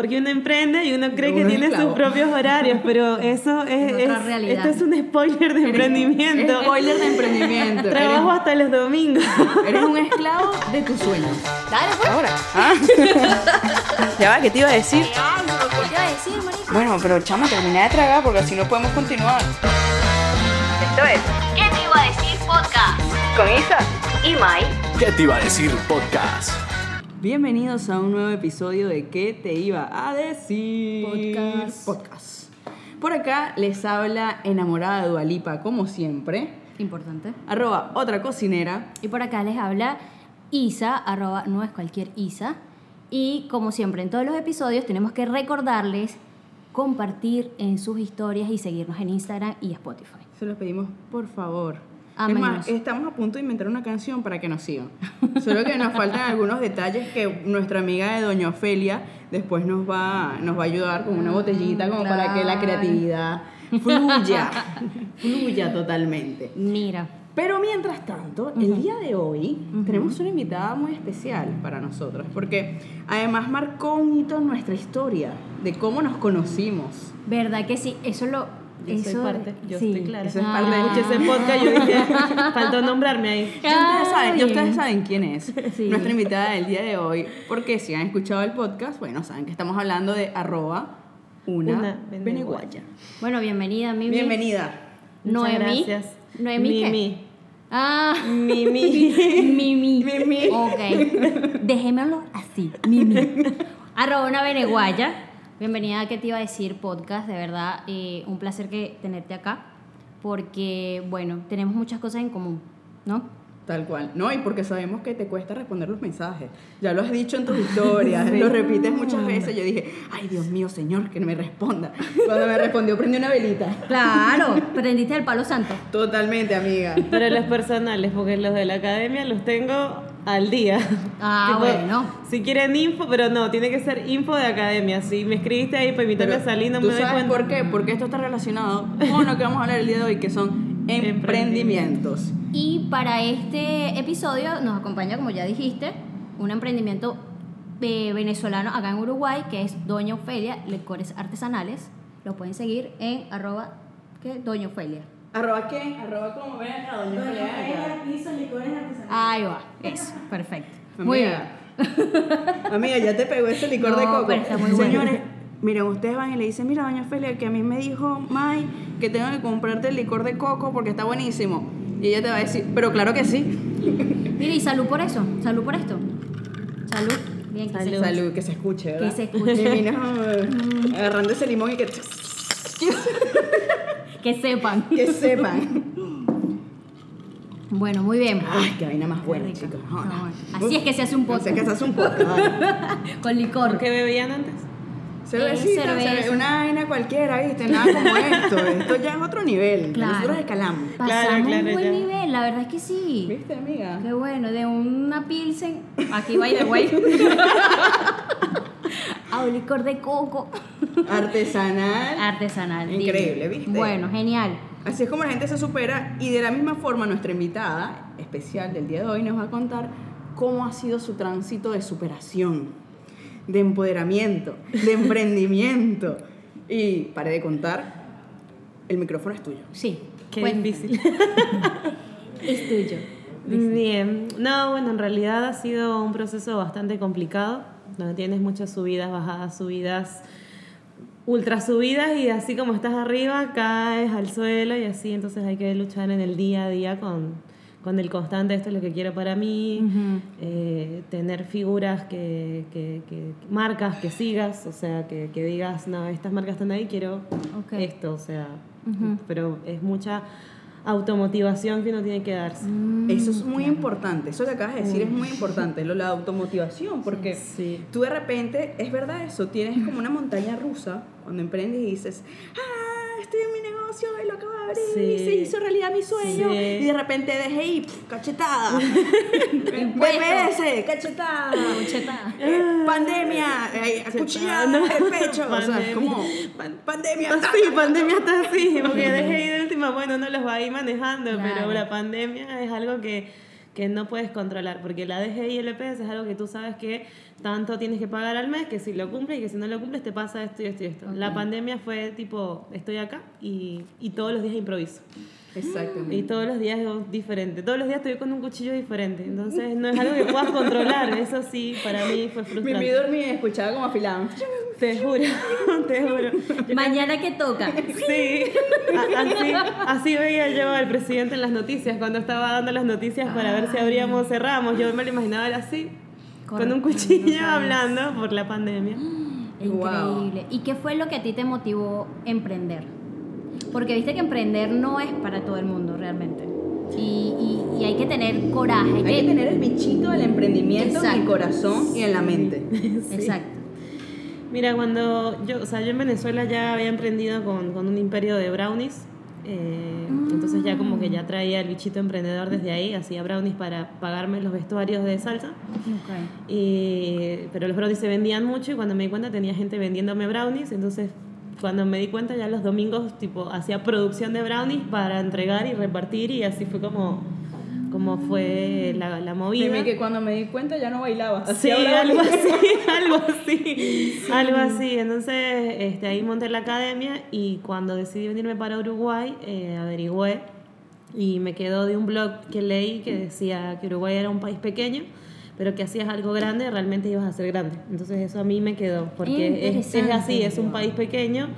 porque uno emprende y uno cree que Uno es tiene sus propios horarios, pero eso es, Es otra es- realidad. esto es un spoiler de emprendimiento. Spoiler de emprendimiento. Trabajo hasta los domingos. Eres, eres un esclavo de tus sueños. Dale, pues. Ahora. Ah. ya va, ¿qué te iba a decir? ¿Qué te iba a decir, marica? Bueno, pero chama, termina de tragar porque así no podemos continuar. Esto es ¿Qué te iba a decir podcast? con Isa. Y Mai. ¿Qué te iba a decir podcast? Bienvenidos a un nuevo episodio de ¿Qué te iba a decir? Podcast. Podcast. Por acá les habla enamorada de Dualipa, como siempre. Importante. Arroba otra cocinera. Y por acá les habla Isa, arroba no es cualquier Isa. Y como siempre en todos los episodios tenemos que recordarles compartir en sus historias y seguirnos en Instagram y Spotify. Se los pedimos, por favor. Es más, estamos a punto de inventar una canción para que nos sigan. Solo que nos faltan algunos detalles que nuestra amiga de Doña Ofelia después nos va, nos va a ayudar con una botellita como para que la claro. creatividad fluya, fluya totalmente. Mira, Pero mientras tanto, el día de hoy tenemos una invitada muy especial para nosotros, porque además marcó un hito en nuestra historia de cómo nos conocimos. ¿verdad que sí? Eso lo... Yo eso, soy parte, yo sí. estoy clara. Eso es parte de- Escuché ese podcast, yo dije, faltó nombrarme ahí. Ya ustedes, saben, ya ustedes saben quién es Sí. nuestra invitada del día de hoy, porque si han escuchado el podcast, bueno, saben que estamos hablando de arroba una, Una beneguaya. Bueno, bienvenida, Mimi. Bienvenida. Noemí. gracias. Noemí, ¿qué? Mimi. Ah, Mimi. Mimi. Mimi. Ok. Dejémoslo así. Mimi. Arroba una beneguaya. Bienvenida a ¿Qué te iba a decir? Podcast. De verdad, eh, un placer que tenerte acá. Porque, bueno, tenemos muchas cosas en común, ¿no? Tal cual. No, y porque sabemos que te cuesta responder los mensajes. Ya lo has dicho en tus historias, lo repites muchas veces. Yo dije, ay, Dios mío, señor, que me responda. Cuando me respondió, prendí una velita. Claro, prendiste el palo santo. Totalmente, amiga. Pero los personales, porque los de la academia los tengo al día. Ah, bueno. Si quieren info, pero no, tiene que ser info de academia. Si me escribiste ahí para invitarme Pero, a salir, no ¿tú me doy sabes cuenta. por qué? Porque esto está relacionado con lo que vamos a hablar el día de hoy, que son emprendimientos. Y para este episodio nos acompaña, como ya dijiste, un emprendimiento eh, venezolano acá en Uruguay, que es Doña Ofelia, Licores Artesanales. Lo pueden seguir en arroba ¿qué? Doña Ofelia. ¿Arroba qué? ¿Arroba cómo? Ven acá, doña Juliana. Ahí va, eso, perfecto. Muy bien. Amiga. Amiga, ya te pegó ese licor de coco. pero está muy bueno. Señores, miren, ustedes van y le dicen, mira, doña Felia, que a mí me dijo May que tengo que comprarte el licor de coco porque está buenísimo. Y ella te va a decir, pero claro que sí. Mire, y salud por eso, salud por esto. Salud. Bien, que se- Salud. Salud, que se escuche, ¿verdad? Que se escuche. Y vino eh, agarrando ese limón y que, que sepan. que sepan. Bueno, muy bien. Ay, qué vaina más buena, chicos. No, bueno. Así es que se hace un Así es podcast. que se hace un podcast. Con licor. ¿Qué bebían antes? Cervecita, cerveza. cerve- una vaina cualquiera, ¿viste? Nada como esto. Esto ya es otro nivel. Claro. Nosotros escalamos. Pasamos Claro, un claro, buen ya. nivel, la verdad es que sí. ¿Viste, amiga? Qué bueno, de una pilsen, aquí by the way, a un licor de coco Artesanal. artesanal. Increíble. ¿viste? Bueno, genial. Así es como la gente se supera y de la misma forma nuestra invitada especial del día de hoy nos va a contar cómo ha sido su tránsito de superación, de empoderamiento, de emprendimiento. Y paré de contar, el micrófono es tuyo. Sí. Qué Cuéntame. difícil. Es tuyo. Bien, no, bueno, en realidad ha sido un proceso bastante complicado, donde tienes muchas subidas, bajadas, subidas, ultra subidas y así como estás arriba caes al suelo y así, entonces hay que luchar en el día a día con, con el constante, esto es lo que quiero para mí, eh, tener figuras que, que- que- marcas que sigas, o sea, que, que digas, no, estas marcas están ahí, quiero esto, o sea, pero es mucha automotivación que uno tiene que darse. Mm, Eso es muy importante, eso que acabas de decir es muy importante, lo la automotivación, porque Sí. tú de repente, es verdad eso, tienes como una montaña rusa cuando emprendes y dices, ah, estoy en mi negocio y lo acabo de abrir y Sí. se hizo realidad mi sueño, Sí. y de repente dejé y pff, cachetada, BPS, cachetada, Concheta. eh, pandemia, eh, acuchillada No. en el pecho, o sea, Pandemia. como Pan- pandemia. Sí, pandemia está así, porque dejé ir de última, bueno, no los va a ir manejando, Claro. pero la pandemia es algo que, que no puedes controlar, porque la DGI y el EPS es algo que tú sabes que tanto tienes que pagar al mes, que si lo cumples y que si no lo cumples te pasa esto y esto y esto. La pandemia fue tipo, estoy acá y, y todos los días improviso. Exactamente. Y todos los días es diferente. Todos los días estoy con un cuchillo diferente. Entonces no es algo que puedas controlar. Eso sí, para mí fue Me frustrante. vi dormir y escuchaba como afilaban. Te juro, te juro. Yo Mañana que toca. Sí, así, así veía yo al presidente en las noticias, cuando estaba dando las noticias para ver si abríamos o cerramos. Yo me lo imaginaba así, con un cuchillo no hablando por la pandemia. Increíble. ¿Y qué fue lo que a ti te motivó a emprender? Porque viste que emprender no es para todo el mundo realmente. Y, y- y hay que tener coraje. Hay que tener el bichito del emprendimiento en el Exacto. corazón y en la mente. Exacto. Mira, cuando yo, o sea, yo en Venezuela ya había emprendido con, con un imperio de brownies. eh, Entonces ya como que ya traía el bichito emprendedor desde ahí, hacía brownies para pagarme los vestuarios de salsa. Ok. Y, pero los brownies se vendían mucho y cuando me di cuenta tenía gente vendiéndome brownies, entonces cuando me di cuenta ya los domingos tipo hacía producción de brownies para entregar y repartir y así fue como, como fue la, la movida. Dime que cuando me di cuenta ya no bailaba. Sí, algo así, algo así, algo así. Entonces, este, ahí monté la academia y cuando decidí venirme para Uruguay, eh, averigüé y me quedó de un blog que leí que decía que Uruguay era un país pequeño, pero que hacías algo grande, realmente ibas a ser grande. Entonces eso a mí me quedó, porque es, es así, es un país pequeño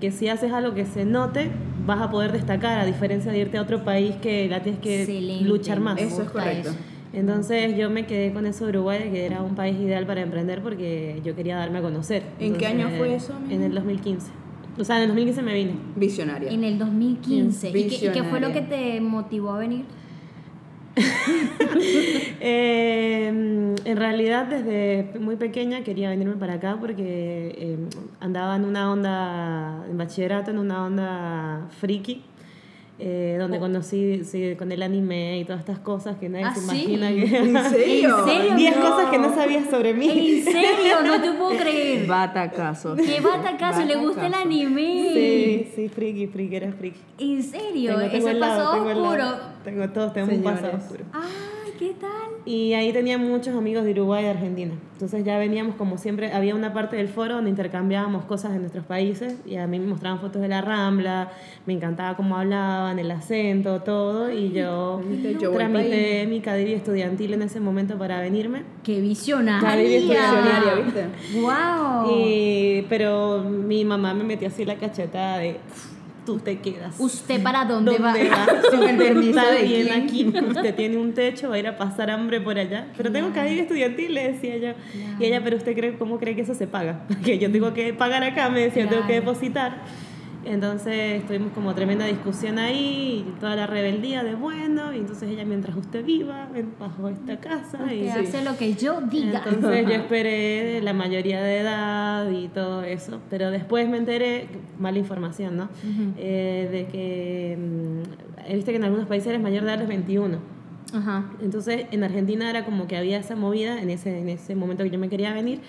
que si haces algo que se note, vas a poder destacar, a diferencia de irte a otro país que la tienes que Excelente. luchar más. Eso es correcto. eso. Entonces yo me quedé con eso de Uruguay, que era un país ideal para emprender porque yo quería darme a conocer. ¿En qué año fue eso, amiga? En el 2015. O sea, en el 2015 me vine. Visionaria. En el 2015. ¿Y qué, y qué fue lo que Visionaria. te motivó a venir? Eh, en realidad desde muy pequeña quería venirme para acá porque eh, andaba en una onda, en bachillerato, en una onda friki. Eh, donde conocí sí, con el anime y todas estas cosas que nadie ¿Ah, se sí? imagina que ¿En serio? ¿En serio? 10 No. cosas que no sabías sobre mí. ¿En serio? No te puedo creer. Batacazo. ¿Qué batacazo? ¿Le gusta el anime? Sí, sí, friki, friki, era friki. ¿En serio? Tengo- tengo Ese lado, pasado tengo oscuro. lado. Tengo todos, tengo un pasado oscuro. Ay, ¿qué tal? Y ahí tenía muchos amigos de Uruguay y de Argentina. Entonces ya veníamos como siempre, había una parte del foro donde intercambiábamos cosas de nuestros países y a mí me mostraban fotos de la Rambla, me encantaba cómo hablaban, el acento, todo. Y yo tramité mi cadiri estudiantil en ese momento para venirme. ¡Qué visionaria! Visionaria, ¿viste? ¡Wow! Y, pero mi mamá me metió así la cachetada de, tú te quedas. ¿Usted para dónde, ¿Dónde va? va? Con el permiso Está de bien quién. aquí, usted tiene un techo, va a ir a pasar hambre por allá. Pero tengo cadena estudiantil, le decía yo. Y ella, pero usted cree, ¿cómo cree que eso se paga? Porque yo tengo que pagar acá, me decía, tengo que depositar. Entonces tuvimos como tremenda discusión ahí, y toda la rebeldía de bueno, y entonces ella, mientras usted viva bajo esta casa, y Usted hace lo que yo diga. entonces yo esperé la mayoría de edad y todo eso, pero después me enteré, mala información, ¿no? Eh, de que, mm, viste que en algunos países eres mayor de edad los 21. Ajá. Entonces en Argentina era como que había esa movida en ese, en ese momento que yo me quería venir.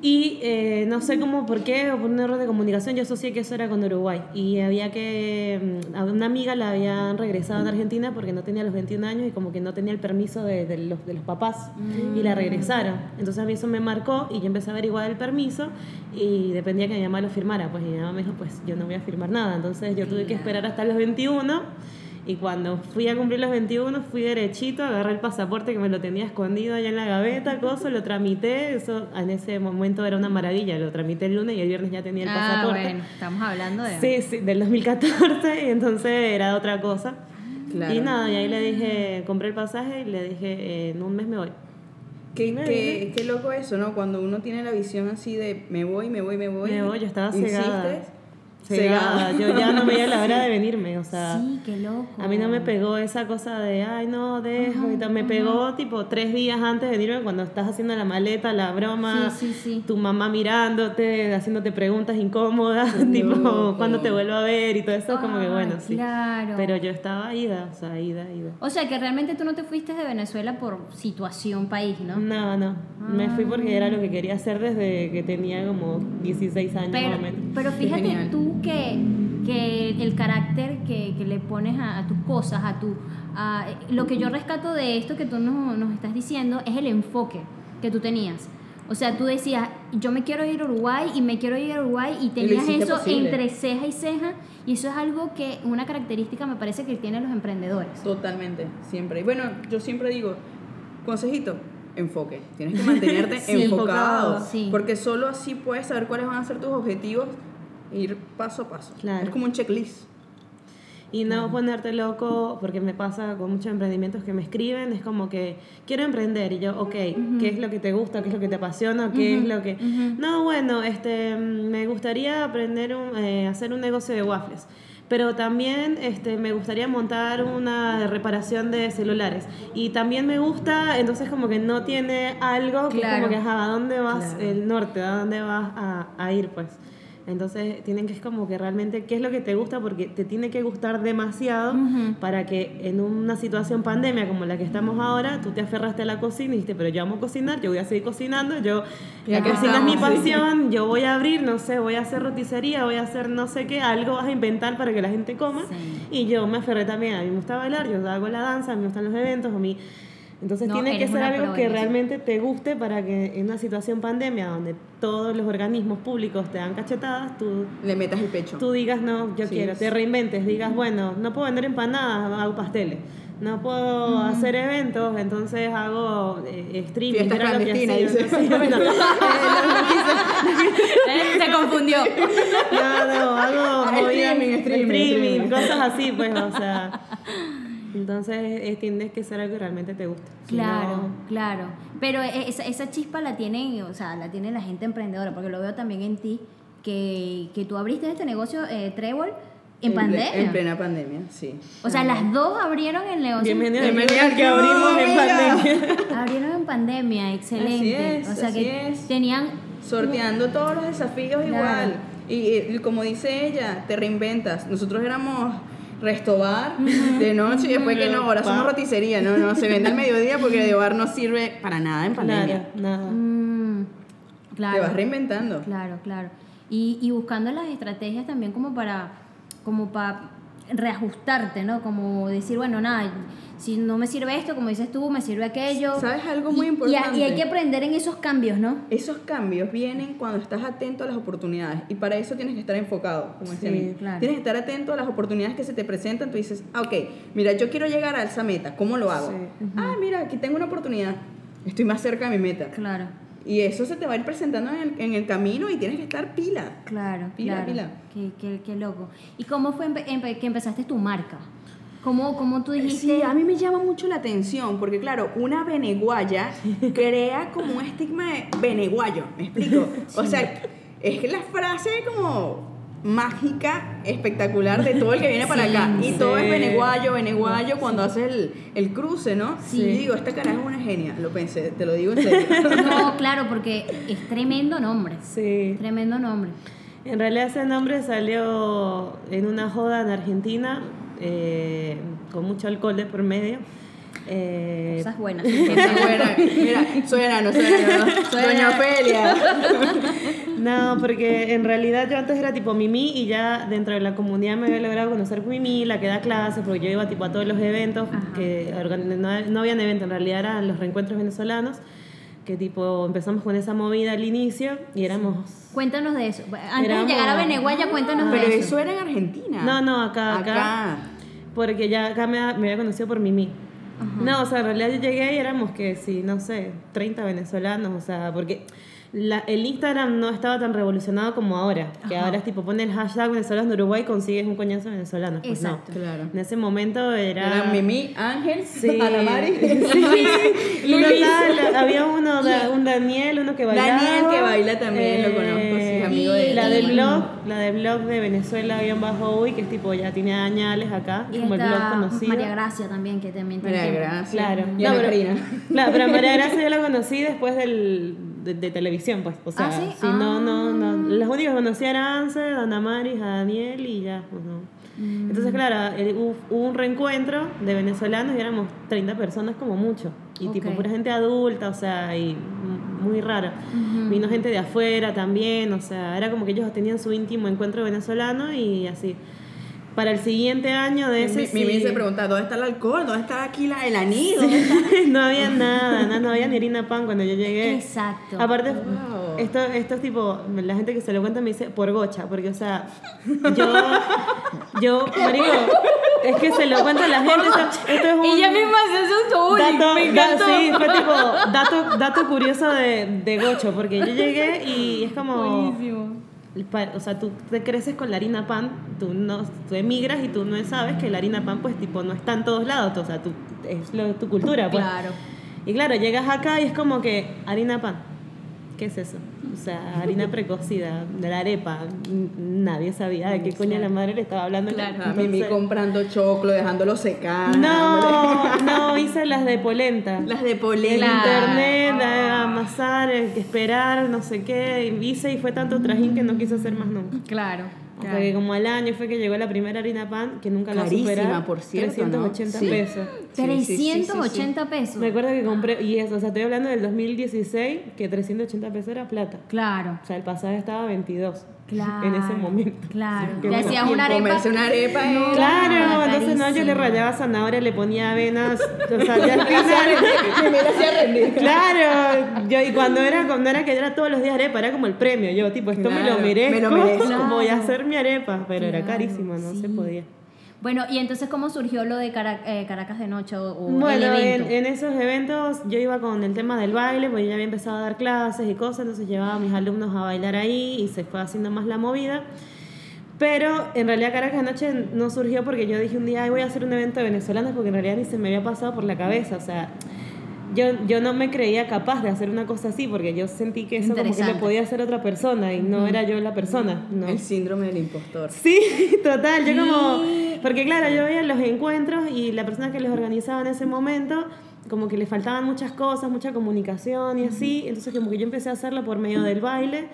Y eh, no sé cómo, por qué, o por un error de comunicación, yo asocié que eso era con Uruguay. Y había que. mm, A una amiga la habían regresado en Argentina porque no tenía los 21 años y como que no tenía el permiso de, de los, de los papás. Y la regresaron. Entonces a mí eso me marcó y yo empecé a averiguar el permiso y dependía que mi mamá lo firmara. Pues mi mamá me dijo: Pues yo no voy a firmar nada. Entonces yo tuve que esperar hasta los 21. Y cuando fui a cumplir los 21, fui derechito, agarré el pasaporte que me lo tenía escondido allá en la gaveta, cosa, lo tramité. Eso en ese momento era una maravilla. Lo tramité el lunes y el viernes ya tenía el Ah, pasaporte. bueno, estamos hablando de... Sí, sí, del 2014, y entonces era otra cosa. Claro. Y nada, y ahí le dije, compré el pasaje y le dije, eh, en un mes me voy. Qué, qué, qué loco eso, ¿no? Cuando uno tiene la visión así de me voy, me voy, me voy. Me voy, yo estaba insistes, cegada. Yo ya no veía la hora de venirme, o sea. Sí, qué loco. A mí no me pegó esa cosa de, ay, no, dejo y tal. Me pegó tipo tres días antes de venirme cuando estás haciendo la maleta, la broma, Sí, sí, sí. tu mamá mirándote, haciéndote preguntas incómodas, tipo, loco. cuando te vuelvo a ver y todo eso, como que bueno, sí. claro. Pero yo estaba ida, o sea, ida, ida. O sea, que realmente tú no te fuiste de Venezuela por situación país, ¿no? No, no, me fui porque era lo que quería hacer desde que tenía como 16 años más Pero, o menos. pero fíjate genial. Tú que, que el carácter que, que le pones a, a tus cosas, a tu... a- lo que yo rescato de esto que tú nos, nos estás diciendo es el enfoque que tú tenías. O sea, tú decías, yo me quiero ir a Uruguay y me quiero ir a Uruguay y tenías hiciste eso posible. entre ceja y ceja y eso es algo que, una característica me parece que tienen los emprendedores. Totalmente, siempre. Y bueno, yo siempre digo, consejito, enfoque. Tienes que mantenerte Sí. enfocado. Enfocado, sí. Porque solo así puedes saber cuáles van a ser tus objetivos ir paso a paso. Claro. Es como un checklist. Y no ponerte loco, porque me pasa con muchos emprendimientos que me escriben, es como que quiero emprender y yo, ok, ¿qué es lo que te gusta? ¿Qué es lo que te apasiona? ¿Qué es lo que...? No, bueno, este, me gustaría aprender un, eh, hacer un negocio de waffles. Pero también este, me gustaría montar una reparación de celulares. Y también me gusta, entonces como que no tiene algo que es Claro. como que, ajá, ¿a dónde vas Claro. el norte? ¿A dónde vas a, a ir? Pues entonces tienen que es como que realmente qué es lo que te gusta porque te tiene que gustar demasiado para que en una situación pandemia como la que estamos ahora, tú te aferraste a la cocina y dijiste, pero yo amo cocinar, yo voy a seguir cocinando, yo la cocina es mi sí. pasión, yo voy a abrir, no sé, voy a hacer roticería, voy a hacer no sé qué, algo vas a inventar para que la gente coma. Sí. Y yo me aferré también, a mí me gusta bailar, yo hago la danza, a mí me gustan los eventos, a mí... Entonces No, tiene que ser algo que realmente te guste para que en una situación pandemia donde todos los organismos públicos te dan cachetadas, tú, Le metas el pecho. tú digas, no, yo Sí. quiero, te reinventes, digas, bueno, no puedo vender empanadas, hago pasteles. No puedo hacer eventos, entonces hago eh, streaming. Era lo que clandestinas, hacía, dice. entonces, bueno, Se confundió. no, no, hago Ah, movidas- streaming, streaming, streaming. cosas así, pues, o sea. Entonces eh, tienes que ser algo que realmente te guste. Si Claro, no- claro. Pero e- esa, esa chispa la tienen, o sea, la tiene la gente emprendedora, porque lo veo también en ti, que, que tú abriste este negocio, eh, Trébol, en pandemia. En plena pandemia, sí. O sea, las dos abrieron el negocio. Bienvenido al que al club, abrimos en amiga. pandemia. Abrieron en pandemia, excelente. es, o sea así que es. tenían Sorteando todos los desafíos Claro. igual. Y, y como dice ella, te reinventas. Nosotros éramos restobar de noche y después que no, ahora somos roticería. No, no, se vende al mediodía porque de bar no sirve para nada en pandemia. Nada, nada. Mm, claro. Te vas reinventando. Claro, claro. Y, y buscando las estrategias también como para, como para reajustarte, ¿no? Como decir, bueno, nada, si no me sirve esto, como dices tú, me sirve aquello. ¿Sabes algo muy Y- importante? Y, hay que aprender en esos cambios, ¿no? Esos cambios vienen cuando estás atento a las oportunidades y para eso tienes que estar enfocado, como decía Sí, a mí. claro. Tienes que estar atento a las oportunidades que se te presentan. Tú dices, ah, ok, mira, yo quiero llegar a esa meta, ¿cómo lo hago? Sí. Ah, mira, aquí tengo una oportunidad, estoy más cerca de mi meta. Claro, Y eso se te va a ir presentando en el, en el camino y tienes que estar pila. claro, Pila, claro. pila. Qué, qué- qué loco. ¿Y cómo fue que empezaste tu marca? ¿Cómo, cómo tú dijiste? Sí, a mí me llama mucho la atención porque, claro, una beneguaya crea como un estigma de beneguayo, ¿me explico? O sea, es que la frase como mágica, espectacular de todo el que viene para Sí, acá. Y todo sí. es beneguayo, beneguayo cuando haces el, el cruce, ¿no? Sí. Y digo, esta cara es una genia, lo pensé, te lo digo en serio. No, claro, porque es tremendo nombre. Sí. Tremendo nombre. En realidad ese nombre salió en una joda en Argentina, eh, con mucho alcohol de por medio. Eh, Cosas buenas. Esta buena. Mira, soy enano, soy enano. Soy Doña. Ofelia. No, porque en realidad yo antes era tipo Mimi y ya dentro de la comunidad me había logrado conocer Mimi, la que da clases, porque yo iba tipo a todos los eventos, Ajá. que no, no habían eventos, en realidad eran los reencuentros venezolanos, que tipo empezamos con esa movida al inicio y éramos... Cuéntanos de eso. Antes Éramos- de llegar a Beneguaya, cuéntanos Pero de eso era en Argentina. No, no, acá, acá. Acá. Porque ya acá me, me había conocido por Mimi. No, o sea, en realidad yo llegué y éramos que, sí, no sé, 30 venezolanos, o sea, porque la- el Instagram no estaba tan revolucionado como ahora, que Ajá. ahora es tipo, pone el hashtag venezolanos de Uruguay y consigues un coñazo de venezolanos. Pues Exacto. no. Claro. En ese momento era... Eran Mimi, Ángel, Sí. Ana Mari. Y total, había uno, da- un Daniel, uno que bailaba. Daniel que baila también, lo conozco, sí, es amigo de la él. del blog, la del blog de Venezuela bien bajo uy, que es tipo, ya tiene añales acá, Y como el blog conocido. María Gracia también, que también tiene María. Gracia. Claro. Y No, pero-. Claro, pero María Gracia yo la conocí después del, de, de televisión, pues. O sea, ¿Ah, sí? sí, no, no, Ah. no. Las únicas que conocía eran Anse, Ana Maris, a Daniel y ya, pues no. Mm. Entonces, claro, el- hubo, un reencuentro de venezolanos y éramos 30 personas como mucho. Y tipo, pura gente adulta, o sea, y muy rara. Vino gente de afuera también, o sea, era como que ellos tenían su íntimo encuentro venezolano y así. Para el siguiente año de ese Mi, mi, sí- se pregunta, ¿dónde está el alcohol? ¿Dónde está aquí la, el está? no había nada, no, no había ni harina pan cuando yo llegué. Exacto. Aparte, Wow. esto, esto es tipo, la gente que se lo cuenta me dice por gocha, porque o sea, yo, yo, marico, es que se lo cuenta la gente, esto, esto es un... Ella misma se bullying, Dato, me da- sí, fue tipo dato, dato curioso de, de Gocho, porque yo llegué y es como... Buenísimo. O sea, tú te creces con la harina pan, tú, no, tú emigras y tú no sabes que la harina pan, pues, tipo, no está en todos lados, o sea, tú, es lo- tu cultura, pues. Claro. Y claro, llegas acá y es como que harina pan. ¿Qué es eso? O sea, harina precocida, de la arepa. Nadie sabía de qué coño la madre le estaba hablando. Claro. A Mimi comprando choclo, dejándolo secar. No, no, hice las de polenta. Las de En polenta. Claro. internet, a amasar, eh, esperar, no sé qué. y Hice y fue tanto trajín que no quise hacer más nunca. Claro. Claro. que como al año fue que llegó la primera harina pan, que nunca la Carísima, superé. por cierto, ¿no? 380 Sí. pesos. Sí, sí, sí, sí, sí. 380 pesos. Me acuerdo que compré, y eso, o sea, estoy hablando del 2016, que 380 pesos era plata. Claro. O sea, el pasaje estaba a 22 Claro. en ese momento. Claro. Te bueno. hacías una arepa. comerse una arepa es- Claro, Ah, entonces no, yo le rayaba zanahoria, le ponía avenas, o sea, ya al final-. Claro, yo y cuando era cuando era que era todos los días arepa, era como el premio, yo tipo, esto me lo Claro, merezco, me lo merezco. voy a Claro. hacer mi arepa, pero era Claro, carísimo, no se sí. podía. Bueno, y entonces, ¿cómo surgió lo de Cara- eh, Caracas de Noche o, o Bueno, el en, evento? en esos eventos yo iba con el tema del baile, porque yo ya había empezado a dar clases y cosas, entonces llevaba a mis alumnos a bailar ahí y se fue haciendo más la movida. Pero en realidad Caracas Noche no surgió porque yo dije un día, "Ay, voy a hacer un evento de venezolanos porque en realidad ni se me había pasado por la cabeza, o sea, yo, yo no me creía capaz de hacer una cosa así porque yo sentí que eso como que lo podía hacer otra persona y no era yo la persona, ¿no? El síndrome del impostor. Sí, total, yo como, porque claro, yo veía los encuentros y la persona que los organizaba en ese momento, como que le faltaban muchas cosas, mucha comunicación y así, entonces como que yo empecé a hacerlo por medio del baile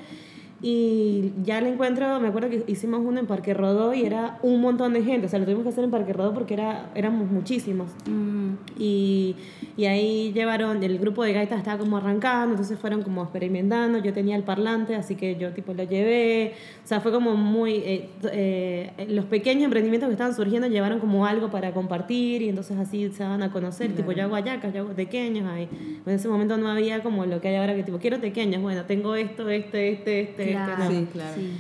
y ya el encuentro, me acuerdo que hicimos uno en Parque Rodó y era un montón de gente, o sea, lo tuvimos que hacer en Parque Rodó porque era, éramos muchísimos. Mm, Y, y ahí llevaron, el grupo de gaitas estaba como arrancando, entonces fueron como experimentando, yo tenía el parlante, así que yo tipo lo llevé, o sea, fue como muy, eh, eh, los pequeños emprendimientos que estaban surgiendo llevaron como algo para compartir y entonces así se van a conocer, tipo yo hago ayacas, yo hago pequeños, ahí. en ese momento no había como lo que hay ahora que tipo, quiero pequeños, bueno, tengo esto, este, este, este. No. Sí, claro. sí.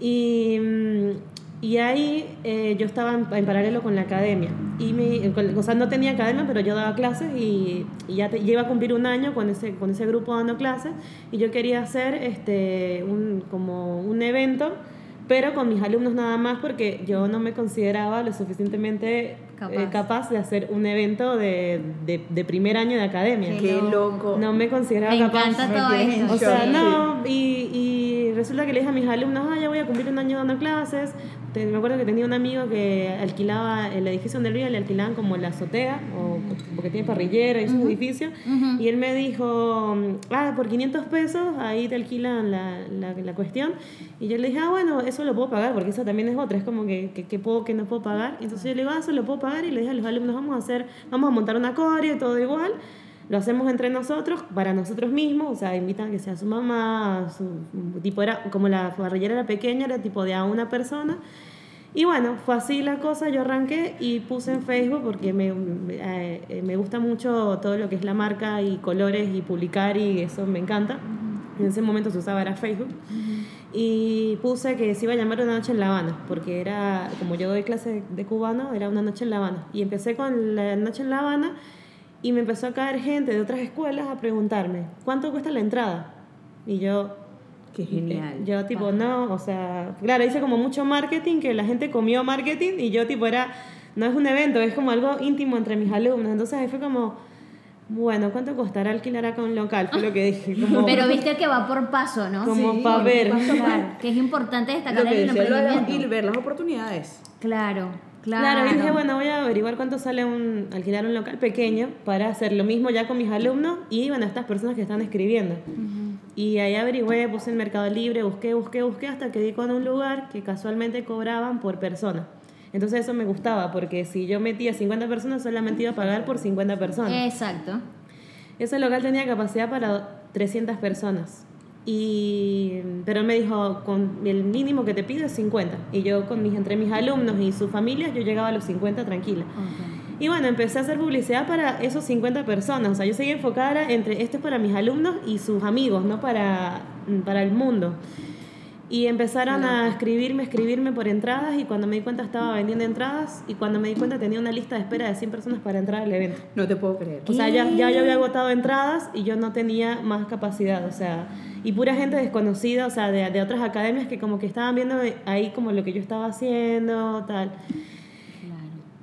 Y, mm, y ahí eh, yo estaba en, en paralelo con la academia. Y me, con- o sea, no tenía academia, pero yo daba clases y, y ya, te- ya iba a cumplir un año con ese, con ese grupo dando clases. Y yo quería hacer este, un, como un evento, pero con mis alumnos nada más, porque yo no me consideraba lo suficientemente Capaz. capaz, capaz de hacer un evento de, de, de primer año de academia. Qué Qué loco. No me consideraba Me capaz. encanta Me todo esto. O sea, Sí. no, y, y resulta que le dije a mis alumnos, ah, ya voy a cumplir un año dando clases. Te- me acuerdo que tenía un amigo que alquilaba el edificio donde vivía, le alquilaban como la azotea, o, porque tiene parrillera y esos edificios. Ujú. Y él me dijo, ah, por 500 pesos, ahí te alquilan la, la, la cuestión. Y yo le dije, ah, bueno, eso lo puedo pagar, porque eso también es otra, es como que, que, que puedo, que no puedo pagar. Entonces yo le digo, ah, eso lo puedo pagar, y le dije a los alumnos, vamos a hacer, vamos a montar una coreo, todo igual. Lo hacemos entre nosotros, para nosotros mismos, o sea, invitan a que sea su mamá, su tipo era, como la parrillera era pequeña, era tipo de a una persona. Y bueno, fue así la cosa, yo arranqué y puse en Facebook porque me, me, eh, me gusta mucho todo lo que es la marca y colores y publicar y eso me encanta. En ese momento se usaba era Facebook. Y puse que se iba a llamar Una Noche en La Habana, porque era, como yo doy clase de cubano, era Una Noche en La Habana. Y empecé con la Noche en La Habana y me empezó a caer gente de otras escuelas a preguntarme, ¿cuánto cuesta la entrada? Y yo, Qué genial. yo tipo, no, o sea, claro, hice como mucho marketing, que la gente comió marketing y yo tipo era, no es un evento, es como algo íntimo entre mis alumnos. Entonces ahí fue como, bueno, ¿cuánto costará alquilar acá un local? Fue lo que dije. Como, Pero viste que va por paso, ¿no? Como Sí, pa' ver. Claro, que es importante Lo destacar que el decía, lo y ver las oportunidades. Claro, claro. Claro, y dije, bueno, voy a averiguar cuánto sale un, alquilar un local pequeño para hacer lo mismo ya con mis alumnos y, bueno, estas personas que están escribiendo. Y ahí averigüé, puse en Mercado Libre, busqué, busqué, busqué, hasta que di con un lugar que casualmente cobraban por persona. Entonces eso me gustaba, porque si yo metía 50 personas, solamente iba a pagar por 50 personas. Exacto. Ese local tenía capacidad para 300 personas. Y, pero él me dijo, con el mínimo que te pido es 50. Y yo con mis, entre mis alumnos y sus familias, yo llegaba a los 50 tranquila. Y bueno, empecé a hacer publicidad para esos 50 personas. O sea, yo seguía enfocada entre esto es para mis alumnos y sus amigos, no para, para el mundo. Y empezaron a escribirme, escribirme por entradas y cuando me di cuenta estaba vendiendo entradas y cuando me di cuenta tenía una lista de espera de 100 personas para entrar al evento. No te puedo creer. O sea, ya, ya yo había agotado entradas y yo no tenía más capacidad, o sea, y pura gente desconocida, o sea, de, de otras academias que como que estaban viendo ahí como lo que yo estaba haciendo, tal.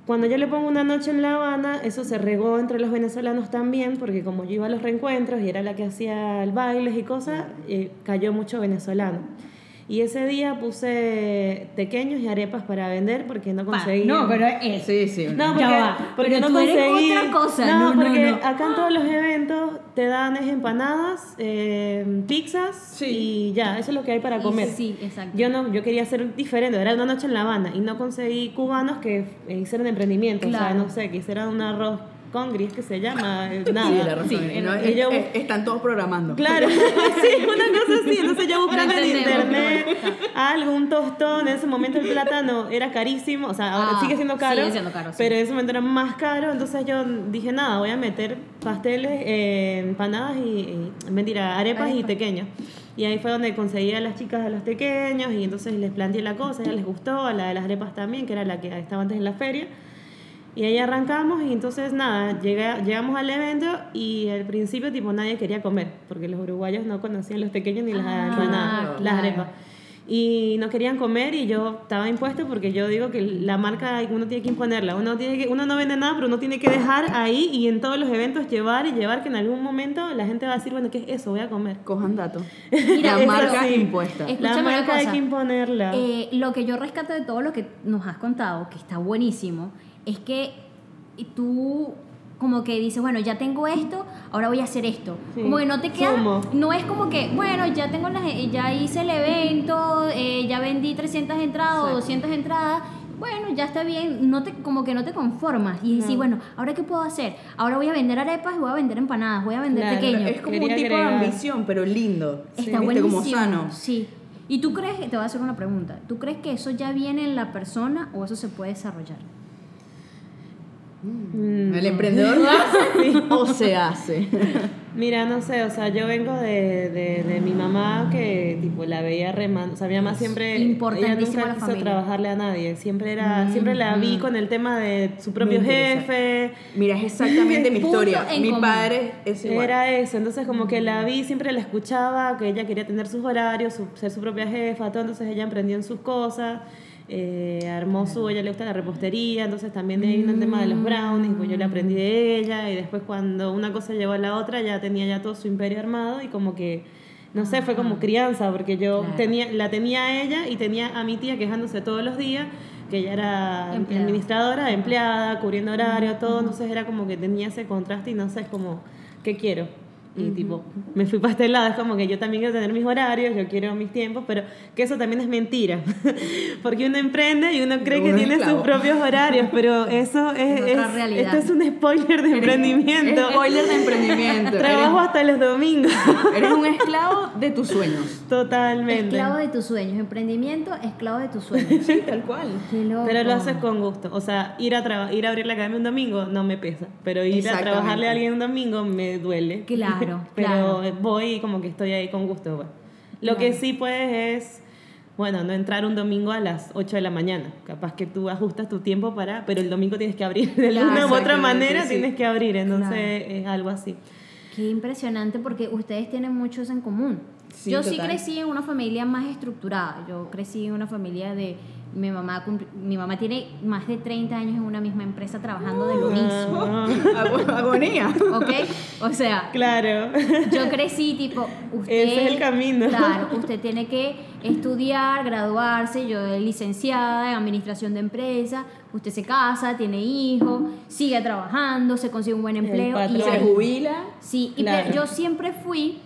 Cuando yo le pongo una noche en La Habana, eso se regó entre los venezolanos también, porque como yo iba a los reencuentros y era la que hacía el bailes y cosas, eh, cayó mucho venezolano. Y ese día puse pequeños y arepas para vender porque no conseguí. No, pero es. Sí, sí. No, porque, Ya va, porque pero no tú eres conseguí. otra cosa. No, No, no, porque no. acá en todos los eventos te dan es empanadas, eh, pizzas Sí. y ya, eso es lo que hay para comer. Sí, exacto. Yo no, yo quería hacer diferente, era una noche en La Habana y no conseguí cubanos que eh, hicieran emprendimiento, o sea, Claro. no sé, que hicieran un arroz con gris que se llama, nada. Sí, la razón. Sí, no, y es- están todos programando. Claro, sí, una cosa así. Entonces yo buscando en internet algo, un tostón. En ese momento el plátano era carísimo, o sea, ahora Ah, sigue siendo caro. sigue siendo caro, sí. Pero en ese momento era más caro. Entonces yo dije, nada, voy a meter pasteles, eh, empanadas y, y- mentira, arepas y pequeños. Y ahí fue donde conseguí a las chicas de los pequeños y entonces les planteé la cosa, a ellas les gustó, a la de las arepas también, que era la que estaba antes en la feria. Y ahí arrancamos y entonces nada, llega- llegamos al evento y al principio tipo nadie quería comer, porque los uruguayos no conocían los pequeños ni las Ah, empanadas, las claro. arepas. Y no querían comer y yo estaba impuesto porque yo digo que la marca uno tiene que imponerla, uno, tiene que, uno no vende nada, pero uno tiene que dejar ahí y en todos los eventos llevar y llevar que en algún momento la gente va a decir, bueno, ¿qué es eso? Voy a comer. Cojan datos. Mira, la marca sí. impuesta. Es- La Escúchame una marca hay que imponerla. Eh, lo que yo rescato de todo lo que nos has contado, que está buenísimo, es que tú como que dices, bueno, ya tengo esto, ahora voy a hacer esto. Sí. Como que no te queda, Sumo. no es como que, bueno, ya tengo las, ya hice el evento, eh, ya vendí 300 entradas o Exacto. 200 entradas, bueno, ya está bien, no te, como que no te conformas y decís, No. bueno, ahora qué puedo hacer? Ahora voy a vender arepas voy a vender empanadas, voy a vender Claro, pequeños. Es como Quería un tipo agregar. de ambición, pero lindo. Está ¿Viste? buenísimo. Como sano. Sí. ¿Y tú crees, te voy a hacer una pregunta, ¿tú crees que eso ya viene en la persona o eso se puede desarrollar? Mm. El emprendedor nace o se hace. Mira, no sé, o sea, yo vengo de, de, de mi mamá que tipo la veía remando, o sea, mi mamá siempre ella nunca la quiso trabajarle a nadie, siempre era siempre la vi con el tema de su propio jefe. Mira, es exactamente mi historia. Mi común. padre es igual. Era eso, entonces como que la vi, siempre la escuchaba, que ella quería tener sus horarios, su- ser su propia jefa, todo, entonces ella emprendió en sus cosas, eh, armó su, ella le gusta la repostería, entonces también de ahí vino el tema de los brownies, pues yo le aprendí de ella y después cuando una cosa llevó a la otra ya tenía ya todo su imperio armado y como que, no sé, fue como crianza, porque yo Claro. tenía, la tenía a ella y tenía a mi tía quejándose todos los días que ella era Empleada. administradora, empleada, cubriendo horario, todo, entonces era como que tenía ese contraste y no sé, es como, ¿qué quiero? Y tipo, me fui para este lado, es como que yo también quiero tener mis horarios, yo quiero mis tiempos, pero que eso también es mentira, porque uno emprende y uno cree que Uno tiene sus propios horarios, pero eso es, Es otra es- realidad. esto es un spoiler de emprendimiento. Spoiler de emprendimiento. Trabajo Eres, hasta los domingos, eres un esclavo de tus sueños. totalmente. Esclavo de tus sueños, emprendimiento, esclavo de tus sueños. Sí, tal cual. Qué loco. Pero lo haces con gusto. O sea, ir a, ir a abrir la academia un domingo no me pesa. Pero ir a trabajarle a alguien un domingo me duele. Claro, pero claro. voy y como que estoy ahí con gusto. pues. Lo que sí puedes es, bueno, no entrar un domingo a las 8 de la mañana. Capaz que tú ajustas tu tiempo para, pero el domingo tienes que abrir. De Claro, alguna u otra manera sí. tienes que abrir. Entonces Claro. es algo así. Qué impresionante porque ustedes tienen muchos en común. Sí, yo sí total. crecí en una familia más estructurada. Yo crecí en una familia de mi mamá mi mamá tiene más de 30 años en una misma empresa trabajando de lo mismo, Ah, Ag- Agonía. ¿ok? O sea, claro. yo crecí tipo usted Ese es el camino. Claro, usted tiene que estudiar, graduarse, yo licenciada en administración de empresa, usted se casa, tiene hijos, sigue trabajando, se consigue un buen empleo y. Se jubila. Sí, y Claro. pero yo siempre fui,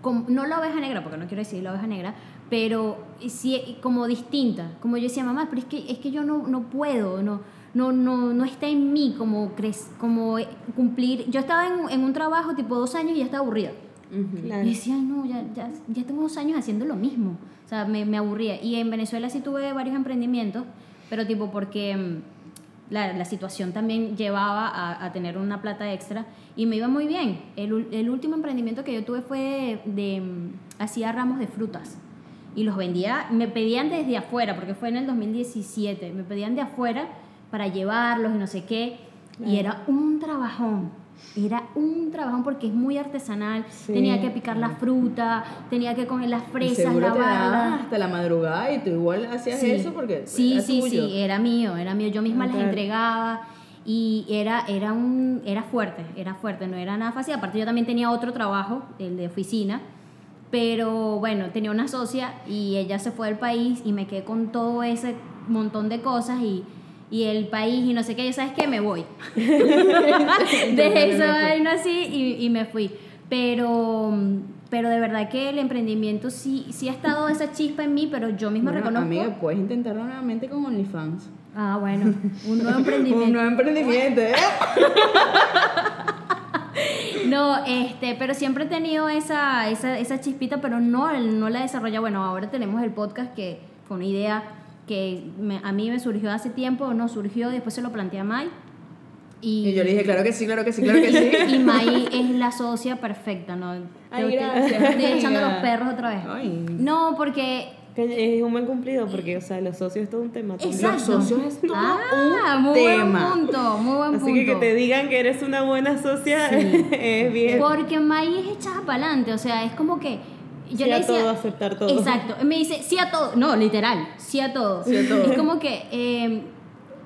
como, no la oveja negra, porque no quiero decir la oveja negra, pero sí como distinta. Como yo decía, mamá, pero es que, es que yo no, no puedo, no, no, no, no está en mí como, como cumplir. Yo estaba en, en un trabajo tipo dos años y ya estaba aburrida. Claro. Y decía, ay, no, ya, ya, ya tengo dos años haciendo lo mismo. O sea, me, me aburría. Y en Venezuela sí tuve varios emprendimientos, pero tipo porque mm, la, la situación también llevaba a, a tener una plata extra y me iba muy bien. El, el último emprendimiento que yo tuve fue de, mm, hacía ramos de frutas y los vendía, me pedían desde afuera, porque fue en el 2017, me pedían de afuera para llevarlos y no sé qué, y era un trabajón. Era un trabajón porque es muy artesanal. Sí. Tenía que picar la fruta, tenía que coger las fresas, lavarlas. hasta la madrugada y tú igual hacías Sí. eso porque sí, era sí, tuyo. sí, era mío, era mío. Yo misma les claro. entregaba y era, era, un, era fuerte, era fuerte, no era nada fácil. Aparte yo también tenía otro trabajo, el de oficina, pero bueno, tenía una socia y ella se fue del país y me quedé con todo ese montón de cosas y, y el país y no sé qué, y sabes qué, me voy. Dejé esa vaina así y, y me fui. Pero, pero de verdad que el emprendimiento sí, sí ha estado esa chispa en mí, pero yo misma Bueno, reconozco. amiga, puedes intentarlo nuevamente con OnlyFans. Ah, bueno, un nuevo emprendimiento. Un nuevo emprendimiento, ¿eh? No, este, pero siempre he tenido esa, esa, esa chispita, pero no, no la he desarrollado. Bueno, ahora tenemos el podcast que fue una idea que me- a mí me surgió hace tiempo, no surgió, después se lo planteé a Mai. Y, Y yo le dije, claro que sí, claro que sí, claro que sí. y Mai es la socia perfecta, ¿no? Ay, gracias, Estoy echando los perros otra vez. Ay. No, porque Que Es un buen cumplido porque, o sea, los socios es todo un tema. Exacto. Los socios es todo ah, un muy tema. buen punto, muy buen Así punto. que que te digan que eres una buena socia Sí. es bien. Porque May es echada para adelante, o sea, es como que yo Sí le a todo, aceptar todo. Exacto, me dice sí a todo, no, literal, sí a todo. Sí a todo. Es como que, eh,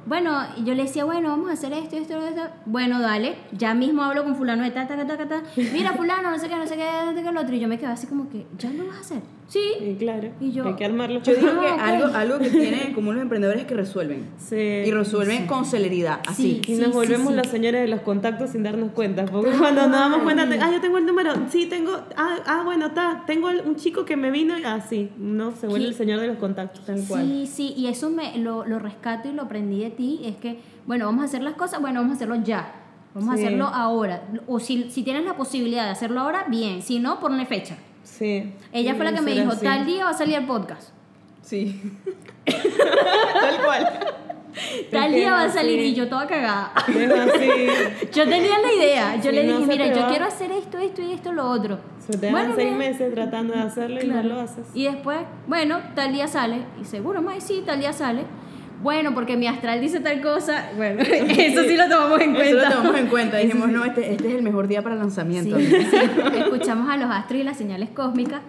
bueno, yo le decía, bueno, vamos a hacer esto, esto, esto. Bueno, dale, ya mismo hablo con fulano de ta, ta, ta, ta, ta. Mira, fulano, no sé qué, no sé qué, no sé qué, lo otro. Y yo me quedaba así como que, ¿ya lo vas a hacer? Sí. Y claro, Y yo- hay que armarlo. Yo digo Ah, que ok. algo, algo que tienen en común los emprendedores es que resuelven. Sí. Y resuelven con celeridad, así. Y Sí, nos sí, volvemos sí. los señores de los contactos sin darnos cuenta. Porque cuando nos damos cuenta, te- ah, yo tengo el número, sí, tengo, ah, ah bueno, está, tengo el- un chico que me vino, y así, no, se vuelve Sí. el señor de los contactos, tal cual. Sí, sí, y eso me lo, lo rescato y lo aprendí de ti, es que, bueno, vamos a hacer las cosas, bueno, vamos a hacerlo ya. Vamos a Sí. hacerlo ahora. O si, si tienes la posibilidad de hacerlo ahora, bien. Si no, ponle fecha. Sí. Ella fue la que me dijo, así. tal día va a salir el podcast. Sí. Tal cual. Tal día va a así. salir y yo toda cagada. Yo tenía la idea. Yo Sí, le dije, mira, yo va. quiero hacer esto, esto y esto, lo otro. Se te Bueno, seis meses tratando de hacerlo y no lo haces. Y después, bueno, tal día sale. Y seguro, May, sí, tal día sale. Bueno, porque mi astral dice tal cosa. Bueno, eso sí lo tomamos en cuenta. Eso lo tomamos en cuenta. Dijimos, no, este, este es el mejor día para lanzamiento. Sí, sí. Escuchamos a los astros y las señales cósmicas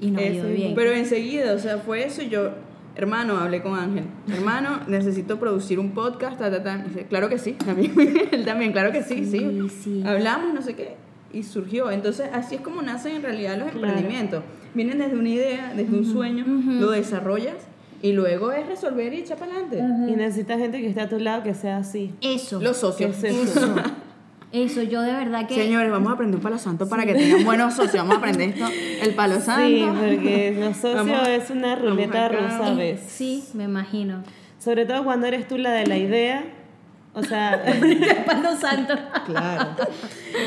y nos Eso dio bien. Pero enseguida, o sea, fue eso y yo, hermano, hablé con Ángel. Hermano, necesito producir un podcast, ta, ta, ta. Y dice, claro que sí. Mí, él también, claro que sí, sí. Sí. Hablamos, no sé qué. Y surgió. Entonces, así es como nacen en realidad los Claro. emprendimientos. Vienen desde una idea, desde un sueño, lo desarrollas y luego es resolver y echar para adelante. Y necesitas gente que esté a tu lado que sea así. Eso. Los socios. ¿Qué es eso? Eso. Eso, yo de verdad que. Señores, vamos a aprender un palo santo para que tengan buenos socios. Vamos a aprender esto, el palo santo. Sí, porque los socios Vamos- es una ruleta rusa veces. Sí, me imagino. Sobre todo cuando eres tú la de la idea. O sea, Palo santo. Claro.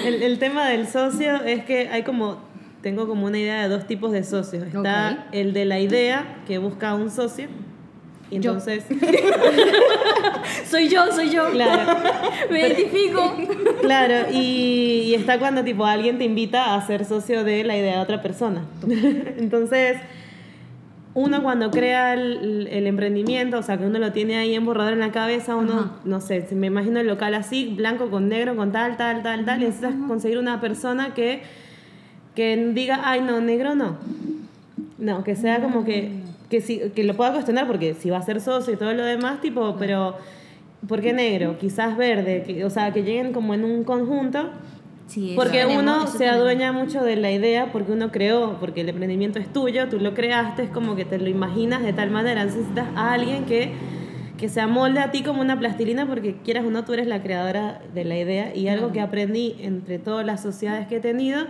el, el tema del socio es que hay como, tengo como una idea de dos tipos de socios. Está el de la idea que busca un socio. Y Yo. entonces, Soy yo, soy yo. claro, Me identifico. claro, y, y está cuando tipo alguien te invita a ser socio de la idea de otra persona. Entonces, uno cuando crea el, el emprendimiento, o sea, que uno lo tiene ahí en borrador en la cabeza, uno, Ajá. no sé, me imagino el local así, blanco con negro, con tal, tal, tal, tal, y necesitas conseguir una persona que, que diga, ay, no, negro no. No, que sea como que, que, si, que lo pueda cuestionar, porque si va a ser socio y todo lo demás, tipo, pero, ¿por qué negro? Quizás verde, que, o sea, que lleguen como en un conjunto. Sí, Porque tenemos, uno se tenemos. adueña mucho de la idea, porque uno creó, porque el emprendimiento es tuyo, tú lo creaste, es como que te lo imaginas de tal manera. Necesitas a alguien que, que se amolde a ti como una plastilina, porque quieras o no, tú eres la creadora de la idea. Y algo que aprendí entre todas las sociedades que he tenido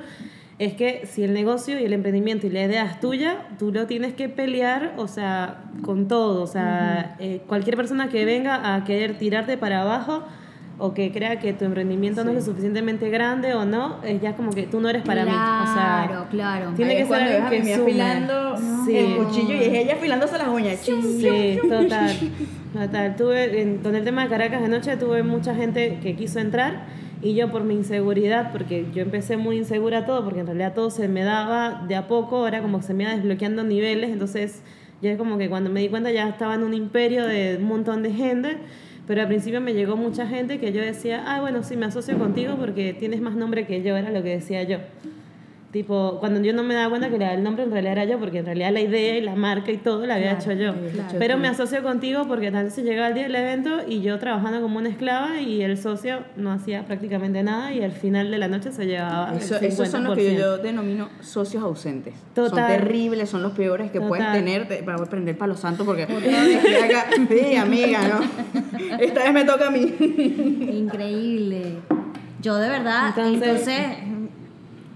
es que si el negocio y el emprendimiento y la idea es tuya, tú lo tienes que pelear, o sea, con todo. O sea, eh, cualquier persona que venga a querer tirarte para abajo, o que crea que tu emprendimiento no es lo suficientemente grande o no, es ya como que tú no eres para mí. O sea, Claro, claro. tiene que ser cuando algo ves a que sume. afilando Sí. el cuchillo y es ella afilándose las uñas. Chum, Sí, total. Total. Tuve, en- con el tema de Caracas de noche tuve mucha gente que quiso entrar y yo por mi inseguridad, porque yo empecé muy insegura todo, porque en realidad todo se me daba de a poco, ahora como que se me iba desbloqueando niveles, entonces ya como que cuando me di cuenta ya estaba en un imperio de un montón de gente. Pero al principio me llegó mucha gente que yo decía, ah, bueno, sí, me asocio contigo porque tienes más nombre que yo, era lo que decía yo. Tipo, cuando yo no me daba cuenta que el nombre en realidad era yo, porque en realidad la idea y la marca y todo la había Claro, hecho yo. claro. Pero me asocio contigo porque entonces llegaba el día del evento y yo trabajando como una esclava y el socio no hacía prácticamente nada y al final de la noche se llevaba el Eso, 50%. esos son los que yo, yo denomino socios ausentes. Son Total. terribles, son los peores que puedes Total. tener. Te- Para prender palo santo porque. Sí, amiga, ¿no? Esta vez me toca a mí. Increíble. Yo de verdad, entonces, Entonces-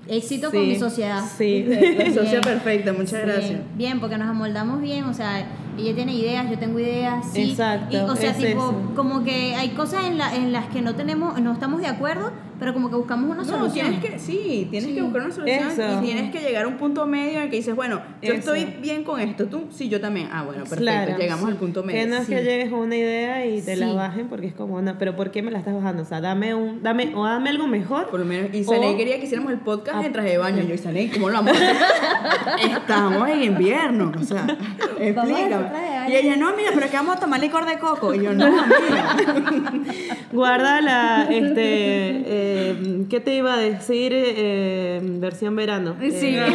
éxito con mi sociedad. Sí. La socia perfecta, muchas Sí, gracias. Bien, porque nos amoldamos bien, o sea, ella tiene ideas, yo tengo ideas, sí. Exacto, Y, o sea, es tipo, eso. como que hay cosas en, la, en las que no tenemos, no estamos de acuerdo, pero como que buscamos una No, solución. tienes que, sí, tienes Sí. que buscar una solución Eso. y tienes que llegar a un punto medio en el que dices, bueno, yo Eso. estoy bien con esto, tú, sí, yo también. Ah, bueno, perfecto, Claro, llegamos sí. al punto medio. Que no es que llegues con una idea y te la bajen porque es como, no, pero ¿por qué me la estás bajando? O sea, dame un, dame, o dame algo mejor. Por lo menos, y Saney O- quería que hiciéramos el podcast Ah. en traje de baño. Yo, y Saney, ¿cómo lo vamos a hacer? Estamos en invierno, o sea, explícame. Y ella, no, mira, pero que vamos a tomar licor de coco. Y yo, no, amiga. Guarda la, este, eh, ¿qué te iba a decir? Eh, versión verano. Sí. Eh,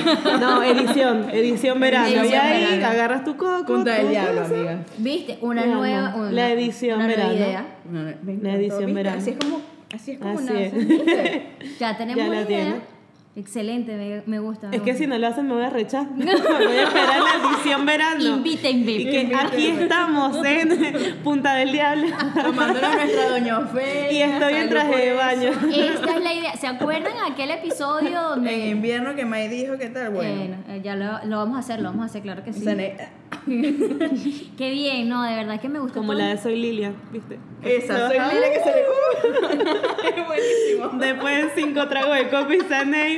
no, edición, edición verano. Edición y ahí verano. agarras tu coco. Punta del diablo, amiga. ¿Viste? Una nueva. una- la edición una nueva verano. idea. No, no, me La edición verano. Así es como, así es como Así nace, es. ¿viste? Ya tenemos Ya la una idea. tiene. Excelente, me, me gusta. me Es que gusta. si no lo hacen me voy a rechazar. voy a esperar la edición verano. Invítenme. Y que aquí estamos en Punta del Diablo. Tomándole a nuestra doña Ofelia. y estoy en traje de baño. Esta es la idea. ¿Se acuerdan aquel episodio donde... En invierno que May dijo, ¿qué tal? Bueno. Bueno, eh, ya lo, lo vamos a hacer, lo vamos a hacer, claro que sí. Qué bien, no, de verdad que me gustó Como todo. la de Soy Lilia, ¿viste? esa, soy Lila que se le... es buenísimo. Después de cinco tragos de coco y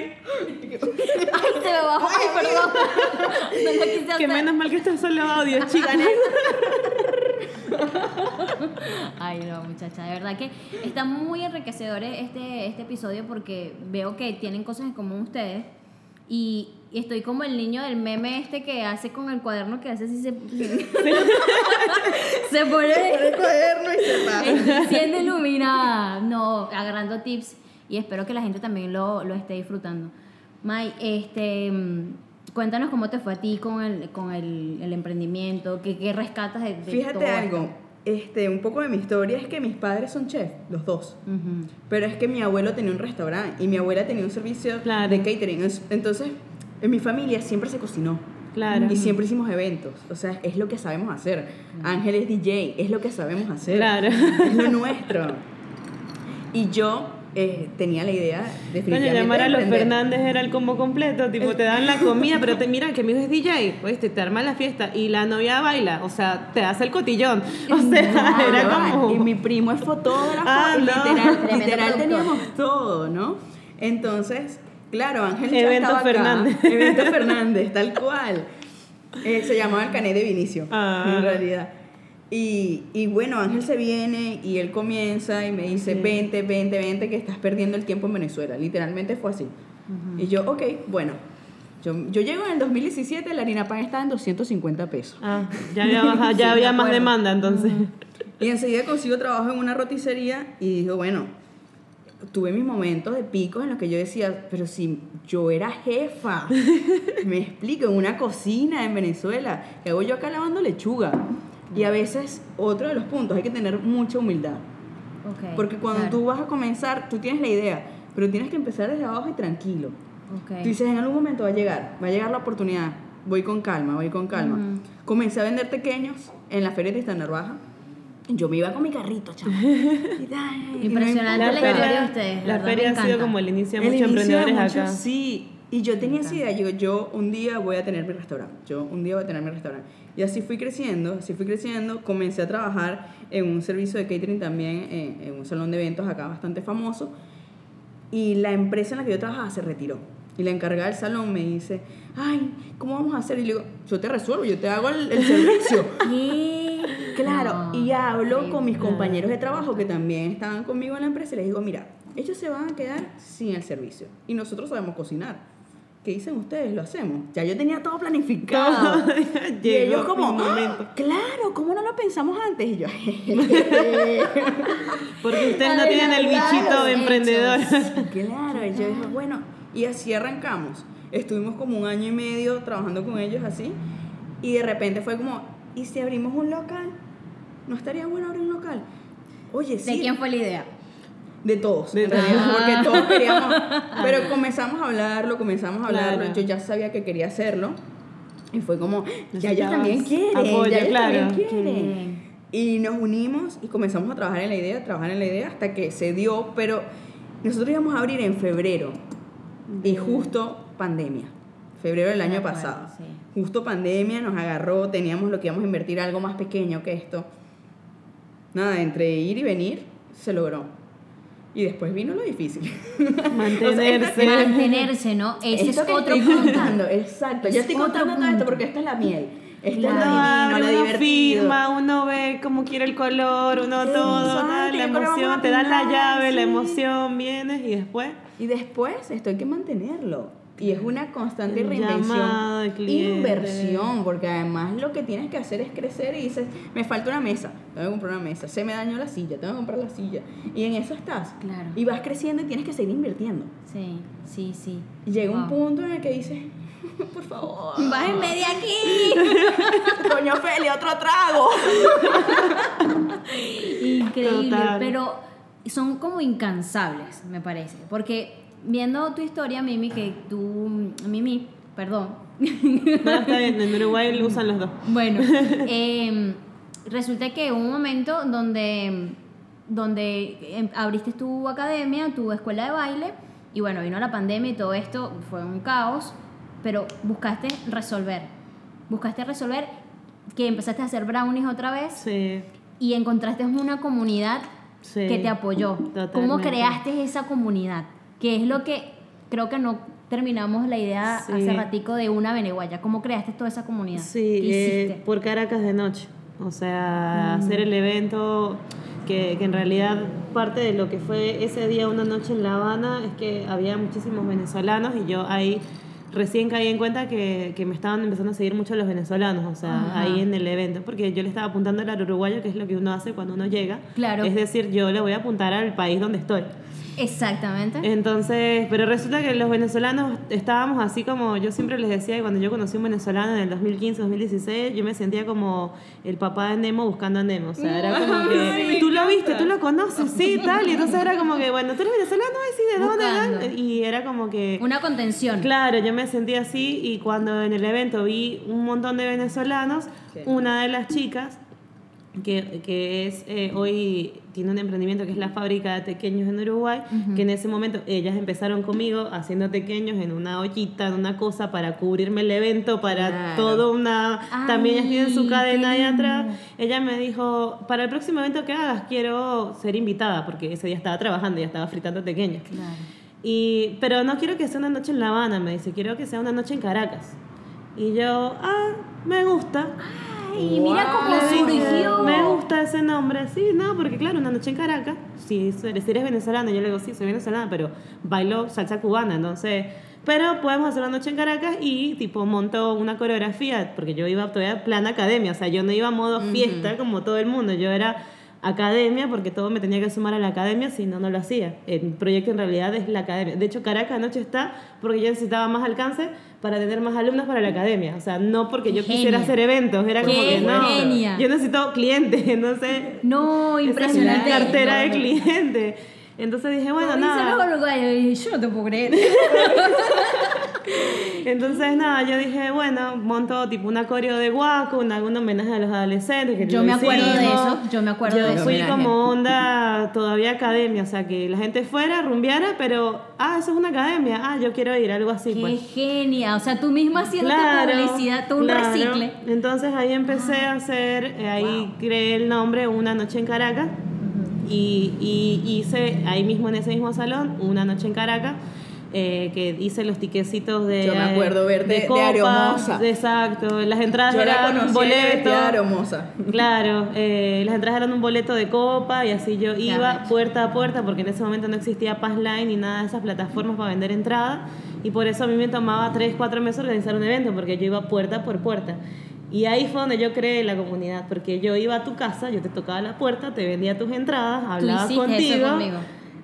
Ay, se me bajó, ay, perdón. No lo quise que menos mal que esto es solo audio, chicas. Ay, no, muchacha, de verdad que está muy enriquecedor este, este episodio porque veo que tienen cosas en común ustedes y, y estoy como el niño del meme este que hace con el cuaderno que hace así se, se pone el cuaderno y se pasa. Estoy siendo iluminada. No, agarrando tips y espero que la gente también lo, lo esté disfrutando. May, este, mm, cuéntanos cómo te fue a ti con el, con el, el emprendimiento, qué, qué rescatas de, de Fíjate todo algo, este, un poco de mi historia es que mis padres son chefs, los dos. esto? Ujú. Pero es que mi abuelo tenía un restaurante y mi abuela tenía un servicio Claro. de catering. Es- Entonces, en mi familia siempre se cocinó. Claro. Y siempre hicimos eventos. O sea, es lo que sabemos hacer. Ángel es DJ, es lo que sabemos hacer. Claro. Es lo nuestro. Y yo eh, tenía la idea definitivamente llamar a los. Fernández era el combo completo, tipo, te dan la comida, pero te mira que mi hijo es DJ, pues te, te arma la fiesta y la novia baila, o sea, te hace el cotillón. O sea, era como... Y mi primo es fotógrafo. Ah, no. literal, literal teníamos todo, ¿no? Entonces, claro, Ángel ya Evento estaba acá. Fernández. Evento Fernández, tal cual. Eh, se llamaba el Canet de Vinicio, Ah. en realidad. Y, y bueno, Ángel se viene y él comienza y me dice, Sí. vente, vente, vente, que estás perdiendo el tiempo en Venezuela. Literalmente fue así. Y yo, ok, bueno. Yo, yo llego en el 2017, la harina pan estaba en 250 pesos. Ah, ya había, bajado, ya Sí, había más demanda, entonces. Y enseguida consigo trabajo en una roticería y digo, bueno, tuve mis momentos de picos en los que yo decía, pero si yo era jefa, me explico, en una cocina en Venezuela, ¿qué hago yo acá lavando lechuga? Y a veces, otro de los puntos, hay que tener mucha humildad. Porque cuando claro. tú vas a comenzar, tú tienes la idea, pero tienes que empezar desde abajo y tranquilo. Ok. Tú dices, en algún momento va a llegar, va a llegar la oportunidad. Voy con calma, voy con calma. Ujú. Comencé a vender pequeños en la feria de Tristán Baja. Yo me iba con mi carrito, chaval. No Impresionante la historia de ustedes, la feria ha sido como el inicio de El muchos inicio de emprendedores muchos, acá. Sí, Y yo tenía esa idea, yo, yo un día voy a tener mi restaurante, yo un día voy a tener mi restaurante. Y así fui creciendo, así fui creciendo, comencé a trabajar en un servicio de catering también, en, en un salón de eventos acá bastante famoso. Y la empresa en la que yo trabajaba se retiró. Y la encargada del salón me dice, ay, ¿cómo vamos a hacer? Y le digo, yo te resuelvo, yo te hago el, el servicio. ¿Qué? Claro, No, y hablo con mis compañeros de trabajo que también estaban conmigo en la empresa y les digo, mira, ellos se van a quedar sin el servicio y nosotros sabemos cocinar. ¿Qué dicen ustedes? Lo hacemos. Ya yo tenía todo planificado. y ellos como. "Ah, claro, ¿cómo no lo pensamos antes? Y yo, Porque ustedes no tienen el bichito de emprendedor. claro, y yo dije, bueno, y así arrancamos. Estuvimos como un año y medio trabajando con ellos así y de repente fue como, ¿y si abrimos un local? ¿No estaría bueno abrir un local? Oye, sí. ¿De quién fue la idea? De todos, De en realidad, todos. porque todos queríamos. Pero comenzamos a hablarlo, comenzamos a hablarlo. Claro. Yo ya sabía que quería hacerlo. Y fue como, ya Necesitabas también quieren, apoyo, ya claro. también bien. Y nos unimos y comenzamos a trabajar en la idea, trabajar en la idea hasta que se dio. Pero nosotros íbamos a abrir en febrero. Y justo pandemia. Febrero del De año acuerdo, pasado. sí. Justo pandemia nos agarró, teníamos lo que íbamos a invertir algo más pequeño que esto. Nada, entre ir y venir se logró. Y después vino lo difícil. Mantenerse. Mantenerse, ¿no? Ese es Esto que otro estoy punto. contando, exacto. Es Yo estoy contando todo esto punto. porque esta es la miel. Esta Claro. es Uno la abre, divino, lo uno divertido. firma, uno ve cómo quiere el color, uno todo, tal, la emoción, te dan la llave, la sí. emoción, vienes y después Y después esto hay que mantenerlo. Y es una constante reinvención. Inversión, porque además lo que tienes que hacer es crecer y dices, me falta una mesa, tengo que comprar una mesa, se me dañó la silla, tengo que comprar la silla. Y en eso estás. Claro. Y vas creciendo y tienes que seguir invirtiendo. Sí, sí, sí. Y llega un punto en el que dices, por favor, Bájenme de aquí. doña Feli, otro trago. Increíble, Total. pero son como incansables, me parece. Porque viendo tu historia, Mimi, que tú, Mimi, perdón, no, está bien, en Uruguay lo usan los dos. bueno, eh, resulta que hubo un momento donde, donde em, abriste tu academia, tu escuela de baile, y bueno, vino la pandemia y todo esto fue un caos, pero buscaste resolver, buscaste resolver que empezaste a hacer brownies otra vez Sí, y encontraste una comunidad sí. que te apoyó. ¿Cómo Totalmente. creaste esa comunidad? Que es lo que creo que no terminamos la idea Sí. hace ratico de una Beneguaya. ¿Cómo creaste toda esa comunidad? Sí, ¿Qué eh, por Caracas de noche. O sea, hacer el evento que, que en realidad parte de lo que fue ese día una noche en La Habana es que había muchísimos venezolanos y yo ahí recién caí en cuenta que, que me estaban empezando a seguir mucho los venezolanos, o sea, Ajá. ahí en el evento, porque yo le estaba apuntando al uruguayo, que es lo que uno hace cuando uno llega. Claro. Es decir, yo le voy a apuntar al país donde estoy. Exactamente. Entonces, pero resulta que los venezolanos estábamos así como, yo siempre les decía que cuando yo conocí a un venezolano en el 2015, 2016, yo me sentía como el papá de Nemo buscando a Nemo. O sea, era como que, tú lo viste, tú lo conoces, sí, tal. Y entonces era como que, bueno, tú eres venezolano, ay, sí, ¿de dónde? Buscando. de dónde?". Y era como que... Una contención. Claro, yo me sentí así y cuando en el evento vi un montón de venezolanos, una de las chicas, que, que es eh, hoy tiene un emprendimiento que es la fábrica de tequeños en Uruguay, que en ese momento ellas empezaron conmigo haciendo tequeños en una ollita, en una cosa para cubrirme el evento, para Claro. todo una... Ay, también ellas tienen su cadena ahí atrás. Ella me dijo, para el próximo evento que hagas quiero ser invitada, porque ese día estaba trabajando y ya estaba fritando tequeños. Claro. Y, pero no quiero que sea una noche en La Habana, me dice, quiero que sea una noche en Caracas. Y yo, ah, me gusta. Ay, mira Wow. cómo Le dije, surgió. Me gusta ese nombre, sí, no, porque claro, una noche en Caracas, si, eres- si eres venezolana, yo le digo, sí, soy venezolana, pero bailo salsa cubana, entonces, pero podemos hacer una noche en Caracas y tipo monto una coreografía, porque yo iba todavía plan academia, o sea, yo no iba a modo fiesta como todo el mundo, yo era academia porque todo me tenía que sumar a la academia, si no, no lo hacía. El proyecto en realidad es la academia. De hecho, Caracas anoche está porque yo necesitaba más alcance para tener más alumnos para la academia. O sea, no porque yo quisiera hacer eventos, era como que no. genia. Yo necesito clientes, entonces No, esa es impresionante. la cartera de No, no. clientes. Entonces dije, bueno, Dice nada. los uruguayos, y yo no te puedo creer. Entonces, nada, yo dije, bueno, monto tipo una coreo de guaco, un, algún homenaje a los adolescentes. Que Yo me acuerdo de eso, yo me acuerdo Yo de eso. fui Homenaje. como onda todavía academia, o sea, que la gente fuera, rumbeara, pero, ah, eso es una academia, ah, yo quiero ir, algo así, Qué pues. genial. O sea, tú misma haciendo publicidad, todo un claro. recicle. Entonces ahí empecé a hacer, eh, ahí creé el nombre Una Noche en Caracas y, y hice ahí mismo en ese mismo salón Una Noche en Caracas. eh, que hice los tiquecitos de Yo me acuerdo verte de copas, Aeromoza. de- exacto las entradas Yo eran un de boleto de aromosa. Claro, eh, las entradas eran un boleto de copa y así yo iba puerta a puerta porque en ese momento no existía Passline ni nada de esas plataformas para vender entrada y por eso a mí me tomaba 3, 4 meses organizar un evento porque yo iba puerta por puerta. Y ahí fue donde yo creé la comunidad porque yo iba a tu casa, yo te tocaba la puerta, te vendía tus entradas, hablaba eso contigo. conmigo.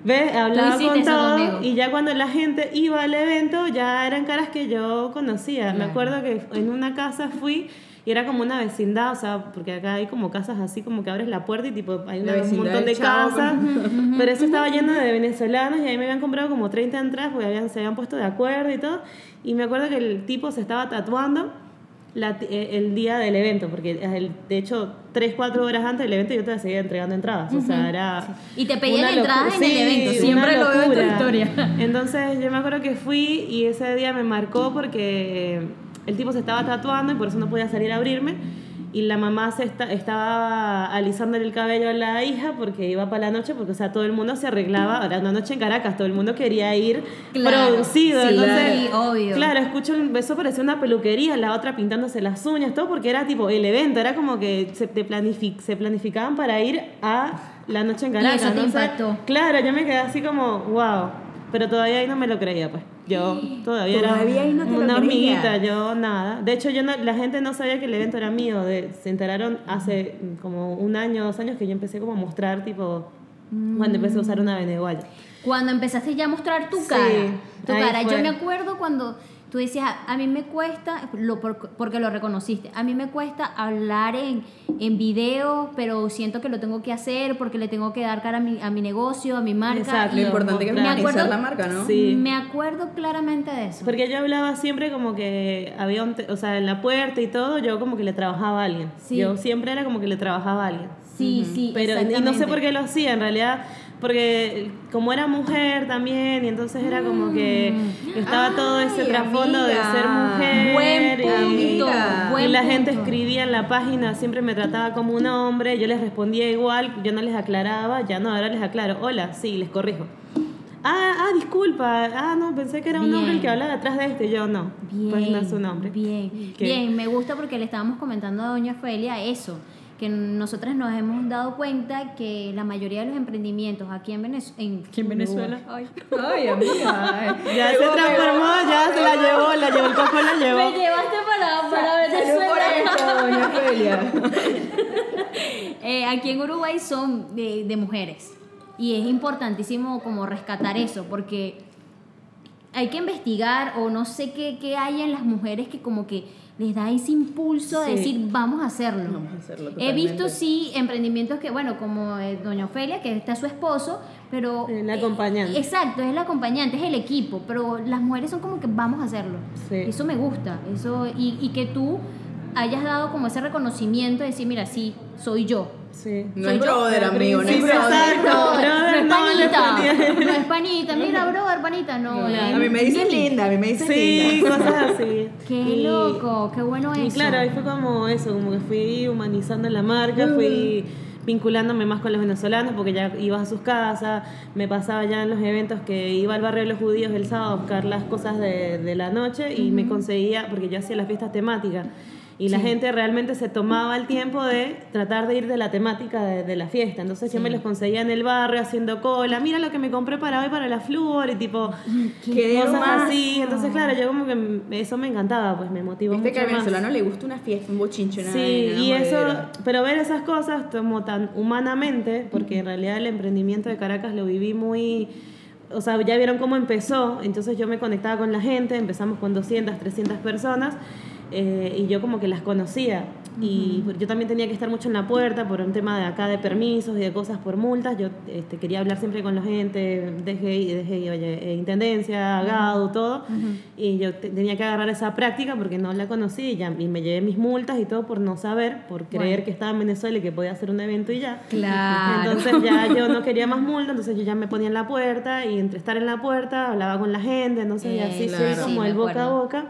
¿Ves? Hablaba con eso todo y ya cuando la gente iba al evento ya eran caras que yo conocía. Me Claro. acuerdo que en una casa fui y era como una vecindad, o sea, porque acá hay como casas así como que abres la puerta y tipo hay una- un montón de casas, pero eso estaba lleno de venezolanos y ahí me habían comprado como 30 entradas porque habían, se habían puesto de acuerdo y todo. Y me acuerdo que el tipo se estaba tatuando la eh, el día del evento, porque el- de hecho 3, 4 horas antes del evento yo te seguía entregando entradas, o sea, era... Y te pedían entradas en el evento, siempre lo veo en tu historia. Entonces yo me acuerdo que fui y ese día me marcó porque el tipo se estaba tatuando y por eso no podía salir a abrirme. Y la mamá se esta- estaba alisándole el cabello a la hija porque iba para la noche, porque o sea, todo el mundo se arreglaba, era una noche en Caracas, todo el mundo quería ir Claro, producido. sí, entonces, obvio. Claro, escucho un beso, parecía una peluquería, la otra pintándose las uñas, todo porque era tipo el evento, era como que se, te planific- se planificaban para ir a la noche en Y Caracas. eso te entonces, impactó. Claro, yo me quedé así como, wow. Pero todavía ahí no me lo creía, pues. Yo todavía, Todavía era ahí no te lo una hormiguita, yo nada. De hecho, yo no- la gente no sabía que el evento era mío. De, se enteraron hace como un año, dos años que yo empecé como a mostrar, tipo, cuando empecé a usar una veneguaya. Cuando empezaste ya a mostrar tu Sí, cara, tu ahí cara. Yo me acuerdo cuando tú decías, a, mí me cuesta, lo, por- porque lo reconociste, a mí me cuesta hablar en, en video, pero siento que lo tengo que hacer porque le tengo que dar cara a mi, a mi negocio, a mi marca. Exacto. Lo importante que es la marca, ¿no? Sí. Me acuerdo claramente de eso. Porque yo hablaba siempre como que había un, te- o sea, en la puerta y todo, yo como que le trabajaba a alguien. Sí. Yo siempre era como que le trabajaba a alguien. Sí, sí, Pero y no sé por qué lo hacía, en realidad, porque como era mujer también, y entonces era como que estaba todo ese trasfondo de ser mujer. Buen y- punto, buen y la gente escribía en la página, siempre me trataba como un hombre, yo les respondía igual, yo no les aclaraba, ya no, ahora les aclaro, hola, sí, les corrijo. Ah, ah, disculpa, ah, no, pensé que era un hombre el que hablaba detrás de este, yo no, Bien, pues no es un hombre. Bien, ¿Qué? bien, me gusta porque le estábamos comentando a Doña Felia eso, que nosotras nos hemos dado cuenta que la mayoría de los emprendimientos aquí en, Venez- en, aquí en Venezuela, ay, Ay, amiga. Ya se transformó, ya se la llevó, la llevó el coco, la llevó. me llevaste para, para Salud por Venezuela. esto, doña. Eh, aquí en Uruguay son de, de mujeres y es importantísimo como rescatar eso porque hay que investigar o no sé qué, qué hay en las mujeres que como que les da ese impulso de Sí. decir vamos a hacerlo. Vamos a hacerlo He visto sí emprendimientos que, bueno, como eh, Doña Ofelia, que está su esposo, pero... El eh, acompañante. exacto, es el acompañante, es el equipo, pero las mujeres son como que vamos a hacerlo. Sí. Eso me gusta, eso y, y que tú hayas dado como ese reconocimiento de decir, mira, sí, soy yo. Sí. No es brother, amigo, no es sí, brother. No, es panita, no es panita, mira, brother, panita, no. eh, A mí me dices Mimi. linda, a mí me dices Sí, linda. cosas así. Qué Y- loco, qué bueno eso. Y claro, ahí fue como eso, como que fui humanizando la marca, fui vinculándome más con los venezolanos porque ya iba a sus casas, me pasaba ya en los eventos que iba al barrio de los judíos el sábado a buscar las cosas de, de la noche y me conseguía, porque yo hacía las fiestas temáticas. Y la gente realmente se tomaba el tiempo de tratar de ir de la temática de, de la fiesta. Entonces yo me los conseguía en el barrio haciendo cola. Mira lo que me compré para hoy para la flúor y tipo Qué cosas hermoso. así. Entonces claro, yo como que eso me encantaba, pues me motivó Viste mucho que al más. venezolano le gusta una fiesta, un bochinche, una Sí, vaina, y eso, jodedera. pero ver esas cosas como tan humanamente, porque en realidad el emprendimiento de Caracas lo viví muy, o sea, ya vieron cómo empezó, entonces yo me conectaba con la gente, empezamos con 200, 300 personas, eh, y yo como que las conocía. y yo también tenía que estar mucho en la puerta por un tema de acá de permisos y de cosas por multas. Yo este, quería hablar siempre con la gente, DGI, DGI oye, eh, Intendencia, GADU, todo. Y yo te- tenía que agarrar esa práctica porque no la conocí y, ya, y me llevé mis multas y todo por no saber, por creer Bueno. que estaba en Venezuela y que podía hacer un evento y ya. Claro. Entonces ya yo no quería más multa, entonces yo ya me ponía en la puerta y entre estar en la puerta hablaba con la gente, entonces y Eh, así claro. sí, como me el boca a boca.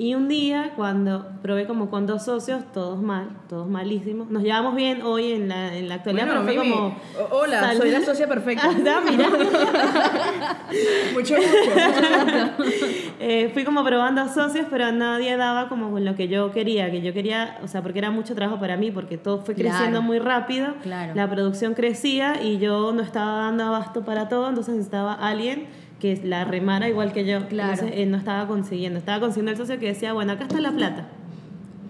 Y un día, cuando probé como con dos socios, todos mal, todos malísimos. Nos llevamos bien hoy en la, en la actualidad, Bueno, pero fue como... hola, sal- soy la socia perfecta. Ah, mira. mucho mucho. Eh, fui como probando socios, pero nadie daba como con lo que yo quería, que yo quería, o sea, porque era mucho trabajo para mí, porque todo fue Claro. creciendo muy rápido, Claro. la producción crecía y yo no estaba dando abasto para todo, entonces necesitaba alguien que la remara igual que yo. Claro. Entonces eh, no estaba consiguiendo, estaba consiguiendo el socio que decía, bueno, acá está la plata.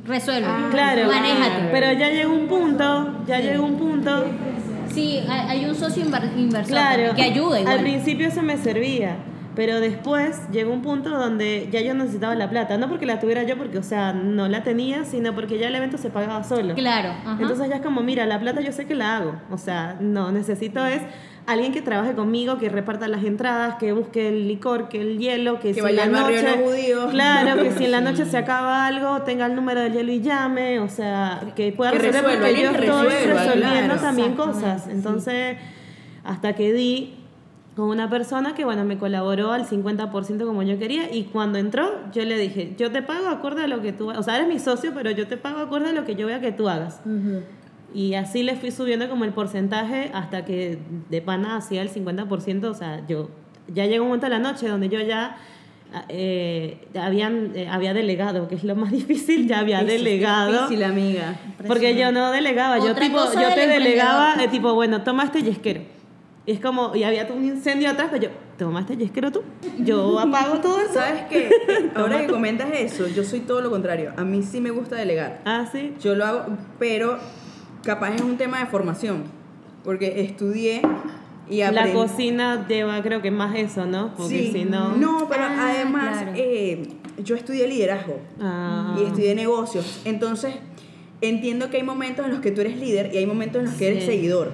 Resuelve. Ah, Claro, Manéjate. pero ya llegó un punto, ya llegó un punto Sí, hay, un socio inver- inversor Claro. que ayuda igual. Al principio eso me servía, pero después llegó un punto donde ya yo necesitaba la plata, no porque la tuviera yo, porque, o sea, no la tenía, sino porque ya el evento se pagaba solo. Claro. ajá. Entonces ya es como, mira, la plata yo sé que la hago, o sea, no, necesito es alguien que trabaje conmigo, que reparta las entradas, que busque el licor, que el hielo, que, Que si vaya en la noche, claro, que si en la noche se acaba algo, tenga el número del hielo y llame, o sea, que pueda Que resolver resuelva, porque yo estoy resuelva, resolviendo claro. también cosas. sí. Entonces, hasta que di con una persona que, bueno, me colaboró al 50% como yo quería y cuando entró, yo le dije, yo te pago acorde a lo que tú, o sea, eres mi socio, pero yo te pago acorde a lo que yo vea que tú hagas. Y así le fui subiendo como el porcentaje hasta que de pana hacía el 50%, o sea, yo ya llegó un momento de la noche donde yo ya eh, habían, eh, había delegado, que es lo más difícil, ya había Eso es delegado. difícil, amiga. Porque yo no delegaba, yo Otra tipo, cosa yo te delegaba, eh, tipo, bueno, toma este yesquero. Y es como, y había un incendio atrás, pero yo, toma este yesquero tú, yo apago todo eso. ¿Sabes qué? Ahora que comentas eso, yo soy todo lo contrario. A mí sí me gusta delegar. Ah, sí. Yo lo hago, pero capaz es un tema de formación. Porque estudié y La aprendí. cocina lleva, creo que más eso, ¿no? Porque Sí, si no. no, pero Ah, además claro. eh, yo estudié liderazgo Ah. y estudié negocios. Entonces, entiendo que hay momentos en los que tú eres líder y hay momentos en los que eres Sí. seguidor.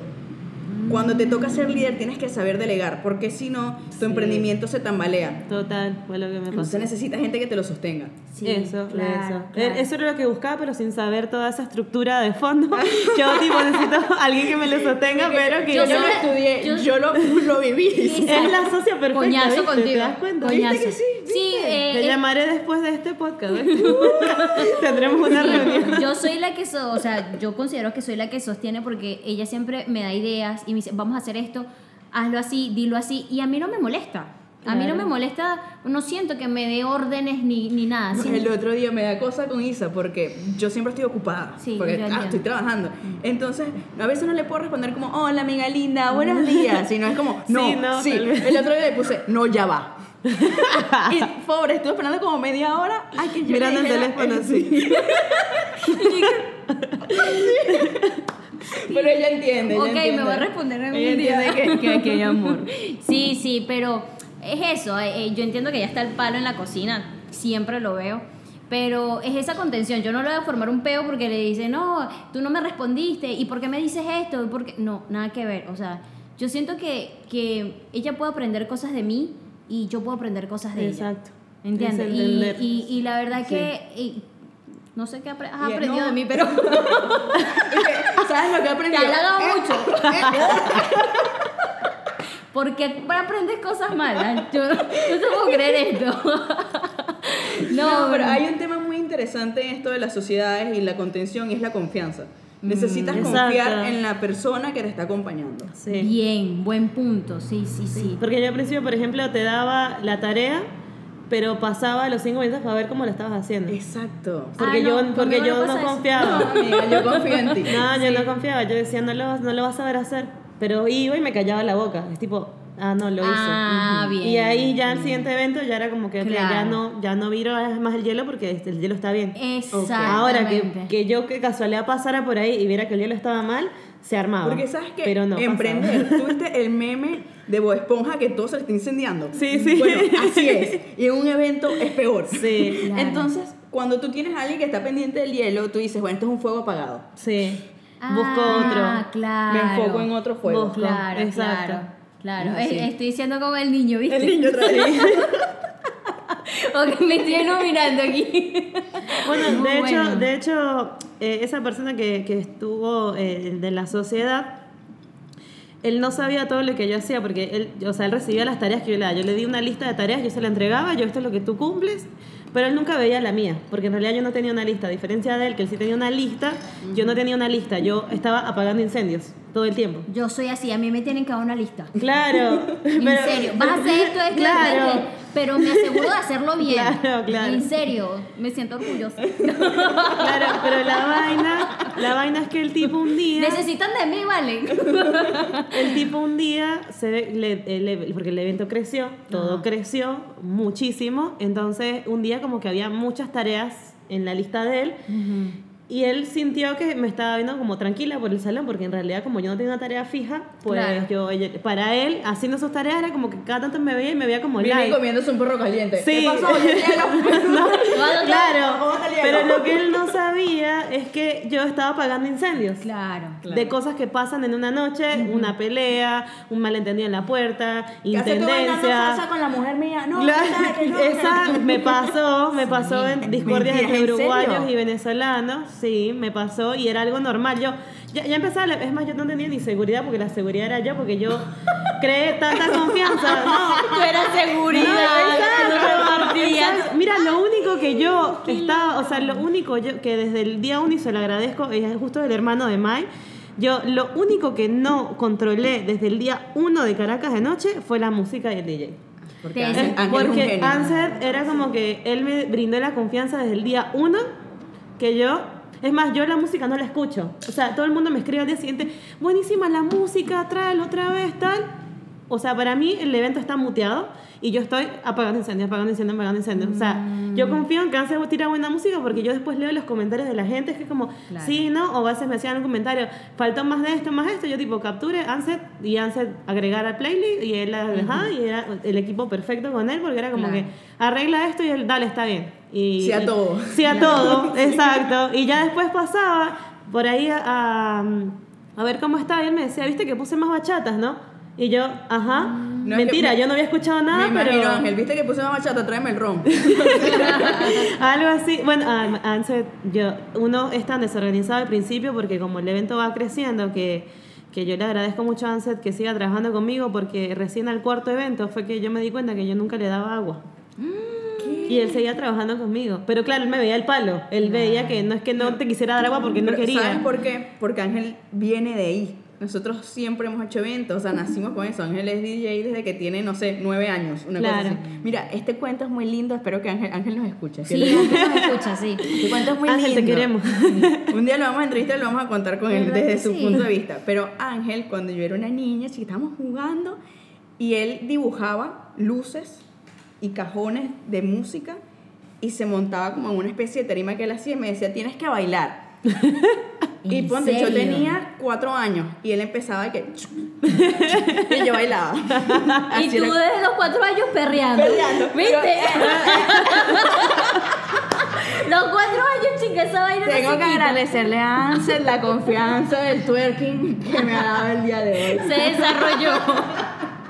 Cuando te toca ser líder tienes que saber delegar, porque si no, tu Sí. emprendimiento se tambalea. Total, fue lo que me pasó. Entonces necesitas gente que te lo sostenga. Sí, eso, claro, eso. claro. Eh, Eso era lo que buscaba, pero sin saber toda esa estructura de fondo. Yo, tipo, necesito alguien que me lo sostenga, pero que Yo yo, lo estudié, yo- yo, lo, lo viví. Sí, Es la socia perfecta, Coñazo ¿viste? contigo. ¿Te das cuenta? Coñazo. ¿Viste que sí? Sí, eh, Te eh, llamaré después de este podcast, ¿viste? Tendremos una reunión. Yo soy la que, so- o sea, yo considero que soy la que sostiene porque ella siempre me da ideas y me dice, vamos a hacer esto, hazlo así, dilo así, y a mí no me molesta. A mí no me molesta, no siento que me dé órdenes ni, ni nada. Sí, El otro día me da cosa con Isa porque yo siempre estoy ocupada. Sí, porque ah, estoy trabajando. Entonces, a veces no le puedo responder como, hola amiga linda, buenos días. Sino es como, no, Sí, no, sí. El otro día le puse, no, ya va. y pobre, estuve esperando como media hora. Ay, que yo Mirando el teléfono, eh, sí. Pero ella entiende. ella ok, me va a responder en Ella un día. entiende que, que aquí hay amor. Sí, sí, pero es eso. eh, eh, yo entiendo que ya está el palo en la cocina, siempre lo veo. Pero es esa contención. Yo no le voy a formar un peo porque le dice, no, tú no me respondiste. ¿Y por qué me dices esto? ¿Y por qué? No, nada que ver. O sea, yo siento que, que ella puede aprender cosas de mí y yo puedo aprender cosas de ella. Exacto. ¿Entiendes? Y, y la verdad que. No sé qué apre- has aprendido no. de mí, pero. ¿Sabes lo que he Te aprendido? ha halagado mucho. ¿Por qué aprendes cosas malas? Yo no te puedo creer esto. No, pero hay un tema muy interesante en esto de las sociedades y la contención y es la confianza. Necesitas exacto. confiar en la persona que te está acompañando. Sí. Bien, buen punto. Sí, sí, sí. Porque yo al principio, por ejemplo, te daba la tarea, pero pasaba los cinco minutos para ver cómo lo estabas haciendo. Exacto. Porque Ah, no, yo, porque yo no confiaba. No, amiga, yo confío en ti. No, yo no confiaba. Yo decía, no lo, no lo vas a saber hacer. Pero iba y me callaba la boca. Es tipo, ah, no, lo hizo. Ah, bien, Y ahí ya el siguiente evento ya era como que ok, ya no ya no viro más el hielo porque este, el hielo está bien. Exactamente. Ahora que, que yo que casualidad pasara por ahí y viera que el hielo estaba mal, se armaba. Porque sabes que Pero no pasaba. emprender, tuviste el meme de Bob Esponja que todo se le está incendiando. Sí, sí. Bueno, así es. Y en un evento es peor. Sí. Claro. Entonces, cuando tú tienes a alguien que está pendiente del hielo, tú dices, bueno, esto es un fuego apagado. Sí. Busco Ah, otro. claro. Me enfoco en otro fuego. Busco. Claro, Exacto. claro. Claro, estoy diciendo como el niño, ¿viste? El niño otra Ok, me estoy iluminando aquí. Bueno, Muy de hecho, bueno. de hecho eh, esa persona que, que estuvo eh, de la sociedad, él no sabía todo lo que yo hacía, porque él, o sea, él recibía las tareas que yo le daba. Yo le di una lista de tareas, yo se la entregaba, yo esto es lo que tú cumples, pero él nunca veía la mía, porque en realidad yo no tenía una lista. A diferencia de él, que él sí tenía una lista, yo no tenía una lista, yo estaba apagando incendios todo el tiempo. Yo soy así, a mí me tienen que dar una lista. Claro. En pero- serio, vas a hacer esto, esto, Claro. esto, pero me aseguro de hacerlo bien. Claro, claro. En serio, me siento orgullosa. Claro, pero la vaina, la vaina es que el tipo un día... Necesitan de mí, ¿vale? El tipo un día, se ve- le- porque el evento creció, todo creció muchísimo, entonces un día como que había muchas tareas en la lista de él y él sintió que me estaba viendo como tranquila por el salón, porque en realidad como yo no tenía una tarea fija, pues Claro. yo, para él haciendo sus tareas era como que cada tanto me veía y me veía como Viene like. comiéndose un perro caliente. Sí. ¿Qué pasó? Claro, pero lo que él no sabía es que yo estaba apagando incendios. Claro. de cosas que pasan en una noche, una pelea, un malentendido en la puerta, ¿Qué intendencia. con la mujer mía? No, Claro, esa me pasó, me pasó en discordias entre ¿en uruguayos serio? y venezolanos, sí, me pasó y era algo normal. Yo ya, ya empezaba, la- es más, yo no tenía ni seguridad porque la seguridad era yo, porque yo creé tanta confianza, no, Tú eras seguridad. No, exacto, exacto. Mira, lo único que yo estaba, o sea, lo único yo, que desde el día uno y se lo agradezco, es justo el hermano de Mai. Yo lo único que no controlé desde el día uno de Caracas de noche fue la música y el DJ. Porque es un Porque. Ansel era como que él me brindó la confianza desde el día uno que yo. Es más, yo la música no la escucho. O sea, todo el mundo me escribe al día siguiente, buenísima la música, tráelo otra vez, tal. O sea, para mí el evento está muteado y yo estoy apagando incendios, apagando incendios, apagando incendios. O sea, yo confío en que Ansel tira buena música porque yo después leo los comentarios de la gente, es que como, Claro. sí, ¿no? O a veces me hacían un comentario, faltó más de esto, más de esto. Yo tipo, capture Anset y Anset agregar al playlist y él la dejaba y era el equipo perfecto con él porque era como Claro. que arregla esto y él, dale, está bien. Y, Sí a y- todo. Sí a todo, exacto. Y ya después pasaba por ahí a, a, a ver cómo estaba y él me decía, viste que puse más bachatas, ¿no? Y yo, ajá, No, es mentira, que- yo no había escuchado nada, Me pero... Ángel, viste que puse una bachata, tráeme el ron. Algo así. Bueno, ah, Anset, yo, uno es tan desorganizado al principio porque como el evento va creciendo, que, que yo le agradezco mucho a Anset que siga trabajando conmigo porque recién al cuarto evento fue que yo me di cuenta que yo nunca le daba agua. Y él seguía trabajando conmigo. Pero claro, él me veía el palo. Él veía que no es que no te quisiera dar agua porque no Pero, quería. ¿Saben por qué? Porque Ángel viene de ahí. Nosotros siempre hemos hecho eventos, o sea, nacimos con eso. Ángel es DJ desde que tiene, no sé, nueve años, una Claro. cosa así. Mira, este cuento es muy lindo, espero que Ángel, Ángel nos escuche. Sí, Ángel nos escucha, sí. Este cuento es muy Ángel, te lindo. queremos. Un día lo vamos a entrevistar y lo vamos a contar con él ¿Verdad desde su sí? punto de vista. Pero Ángel, cuando yo era una niña, sí, estábamos jugando y él dibujaba luces y cajones de música y se montaba como en una especie de tarima que él hacía y me decía, tienes que bailar. Y ¿En ponte, yo tenía cuatro años y él empezaba de que... y yo bailaba. Y tú era- desde los cuatro años perreando. Perreando. ¿Viste? los cuatro años, chica, esa vaina Tengo que agradecerle a Ansel la confianza del twerking que me ha dado el día de hoy. Se desarrolló.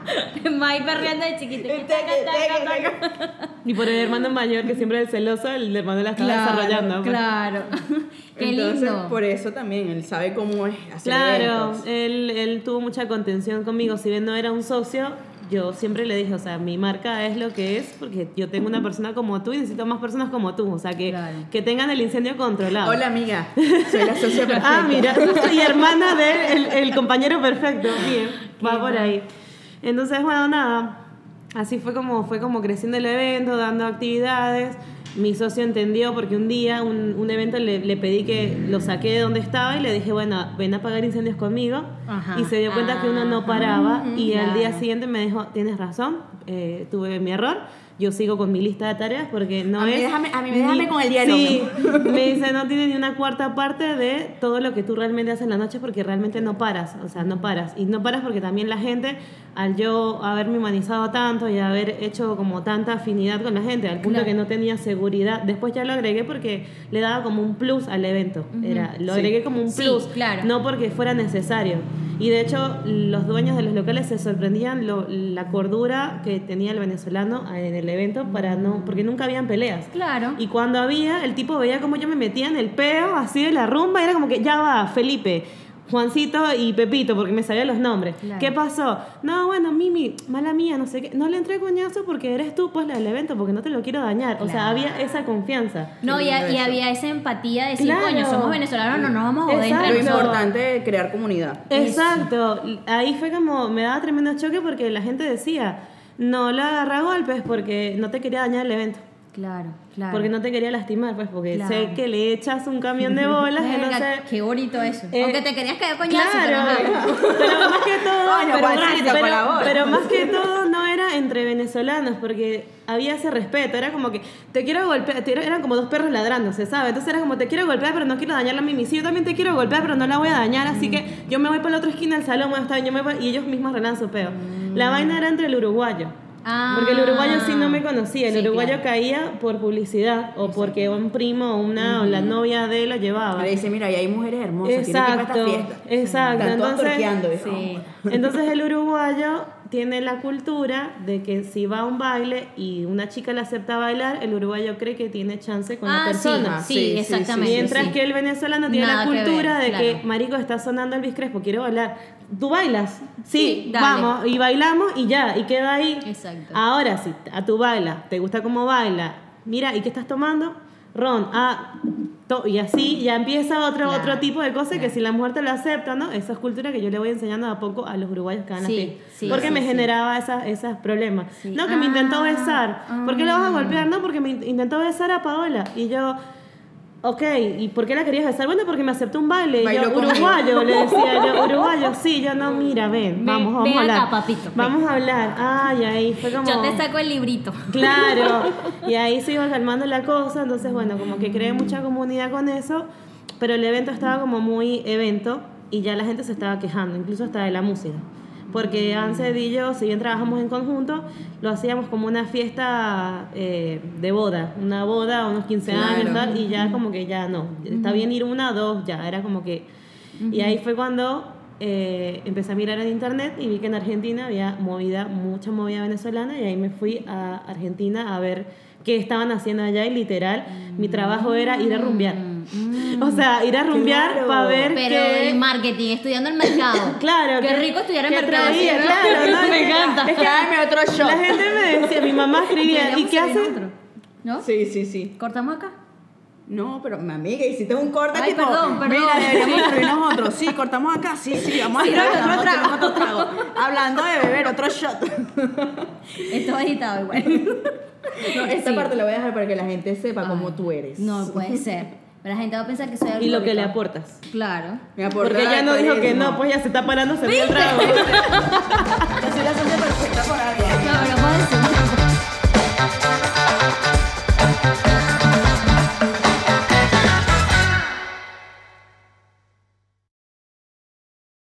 Mai perreando de chiquito. Y por el hermano mayor, que siempre es el celoso, el hermano la está desarrollando. pues. Claro. Qué Entonces, lindo. por eso también él sabe cómo es hacer Claro, él, él tuvo mucha contención conmigo. Si bien no era un socio, yo siempre le dije, o sea, mi marca es lo que es porque yo tengo una persona como tú y necesito más personas como tú. O sea, que, Claro. que tengan el incendio controlado. Hola amiga, soy la socia perfecta. Ah, mira, y hermana del el, el compañero perfecto. Bien, va por ahí. Entonces, bueno, nada. Así fue como, fue como creciendo el evento, dando actividades. Mi socio entendió porque un día, un, un evento, le, le pedí que lo saqué de donde estaba y le dije, bueno, ven a apagar incendios conmigo. Ajá. Y se dio cuenta que uno no Ah, paraba. y al día claro. siguiente me dijo, tienes razón, eh, tuve mi error. Yo sigo con mi lista de tareas porque no A mí es... déjame- a mí déjame con el diario, Sí, me dice, no tiene ni una cuarta parte de todo lo que tú realmente haces en la noche porque realmente no paras, o sea, no paras. Y no paras porque también la gente, al yo haberme humanizado tanto y haber hecho como tanta afinidad con la gente, al punto Claro. que no tenía seguridad, después ya lo agregué porque le daba como un plus al evento. Era, lo Sí. agregué como un Sí, plus, claro. no porque fuera necesario. Y de hecho, los dueños de los locales se sorprendían lo- la cordura que tenía el venezolano en el evento para no, porque nunca habían peleas. Claro. Y cuando había, el tipo veía como yo me metía en el peo, así de la rumba, y era como que ya va, Felipe. Juancito y Pepito, porque me sabía los nombres. Claro. ¿Qué pasó? No, bueno, Mimi, mala mía, no sé qué. No le entré coñazo porque eres tú, pues, la del evento, porque no te lo quiero dañar. O sea, había esa confianza. No, y, y había esa empatía de decir, Claro. coño, somos venezolanos, no nos vamos a joder entre Lo importante es crear comunidad. Exacto. Ahí fue como, me daba tremendo choque porque la gente decía, no la agarra a golpes porque no te quería dañar el evento. Claro, claro. Porque no te quería lastimar, pues, porque Claro. sé que le echas un camión de bolas, Verga, sé. Qué bonito eso. Eh, Aunque te querías caer coñazo, Claro, pero pero más que todo, Coño, pero, Juancito, pero- más que todo no era entre venezolanos, porque había ese respeto, era como que te quiero golpear, eran como dos perros ladrándose, ¿sabes? Entonces era como te quiero golpear, pero no quiero dañar la mimi, sí, yo también te quiero golpear, pero no la voy a dañar, así que yo me voy por la otra esquina del salón, bueno, está bien, yo me voy, y ellos mismos arreglan su peo. La vaina era entre el uruguayo. Ah. Porque el uruguayo sí no me conocía, el Sí, uruguayo claro. caía por publicidad o porque un primo o una o la novia de él lo llevaba. Le dice, mira, ahí hay mujeres hermosas, tienen que ir para esta Exacto, fiesta. exacto. Están Entonces. Sí. entonces el uruguayo tiene la cultura de que si va a un baile y una chica le acepta bailar, el uruguayo cree que tiene chance con la Ah, sí, persona. sí, Sí, sí, sí. exactamente. Mientras sí. que el venezolano tiene Nada la que cultura ver, de que, marico, está sonando Elvis Crespo, quiero bailar. ¿Tú bailas? Sí, vamos, y bailamos y ya, y queda ahí. Exacto. Ahora, si a tu baila, te gusta cómo baila, mira, ¿y qué estás tomando? Ron, ah, y así ya empieza otro, Claro, otro tipo de cosas que si la mujer te lo acepta, ¿no? Esa es cultura que yo le voy enseñando de a poco a los uruguayos que van Sí, sí, porque sí, me generaba esas, esos problemas. Sí. No, que me intentó Ah, besar. ¿Por qué lo vas a golpear? No, porque me in- intentó besar a Paola. Y yo, ok, ¿y por qué la querías besar? Bueno, porque me aceptó un baile. Y yo, uruguayo, le decía yo, uruguayo, sí, yo no, mira, ven, Ven, vamos, vamos ven a hablar. acá, papito, ven. Vamos a hablar. Ay, ahí fue como... Yo te saco el librito. Claro, y ahí se iba calmando la cosa, entonces bueno, como que creé mucha comunidad con eso, pero el evento estaba como muy evento y ya la gente se estaba quejando, incluso hasta de la música. Porque Ansel y yo, si bien trabajamos en conjunto, lo hacíamos como una fiesta eh, de boda, una boda, unos 15 años tal, y ya como que ya no, está bien ir una, dos, ya, era como que... Y ahí fue cuando eh, empecé a mirar en internet y vi que en Argentina había movida, mucha movida venezolana y ahí me fui a Argentina a ver qué estaban haciendo allá y literal mi trabajo era ir a rumbear. O sea, ir a rumbear Claro. para ver Pero qué... en marketing, estudiando el mercado. Claro, Qué que- rico estudiar en que mercado. traía, ¿sí? claro, ¿no? Me encanta. Es que Tráeme otro shot. la gente me decía, mi mamá escribía, ¿y qué salir hace? nosotros, ¿No? Sí, sí, sí. ¿Cortamos acá? No, pero mi amiga, hiciste un corte Ay, tipo, perdón, perdón. mira, deberíamos servirnos otro. Sí, cortamos acá, sí, sí, vamos a Sí, no, otro no, trago, otro trago. Hablando de beber, otro shot. Esto va editado igual. No, esta Sí. parte la voy a dejar para que la gente sepa cómo Ay, tú eres. No puede ser. Pero la gente va a pensar que soy Y lo que le alcohólica. aportas. Claro. Me aporta Porque ella no dijo que no, pues ya se está parando, se dio el trago. Yo soy la gente perfecta para alguien. No, pero vamos a decir-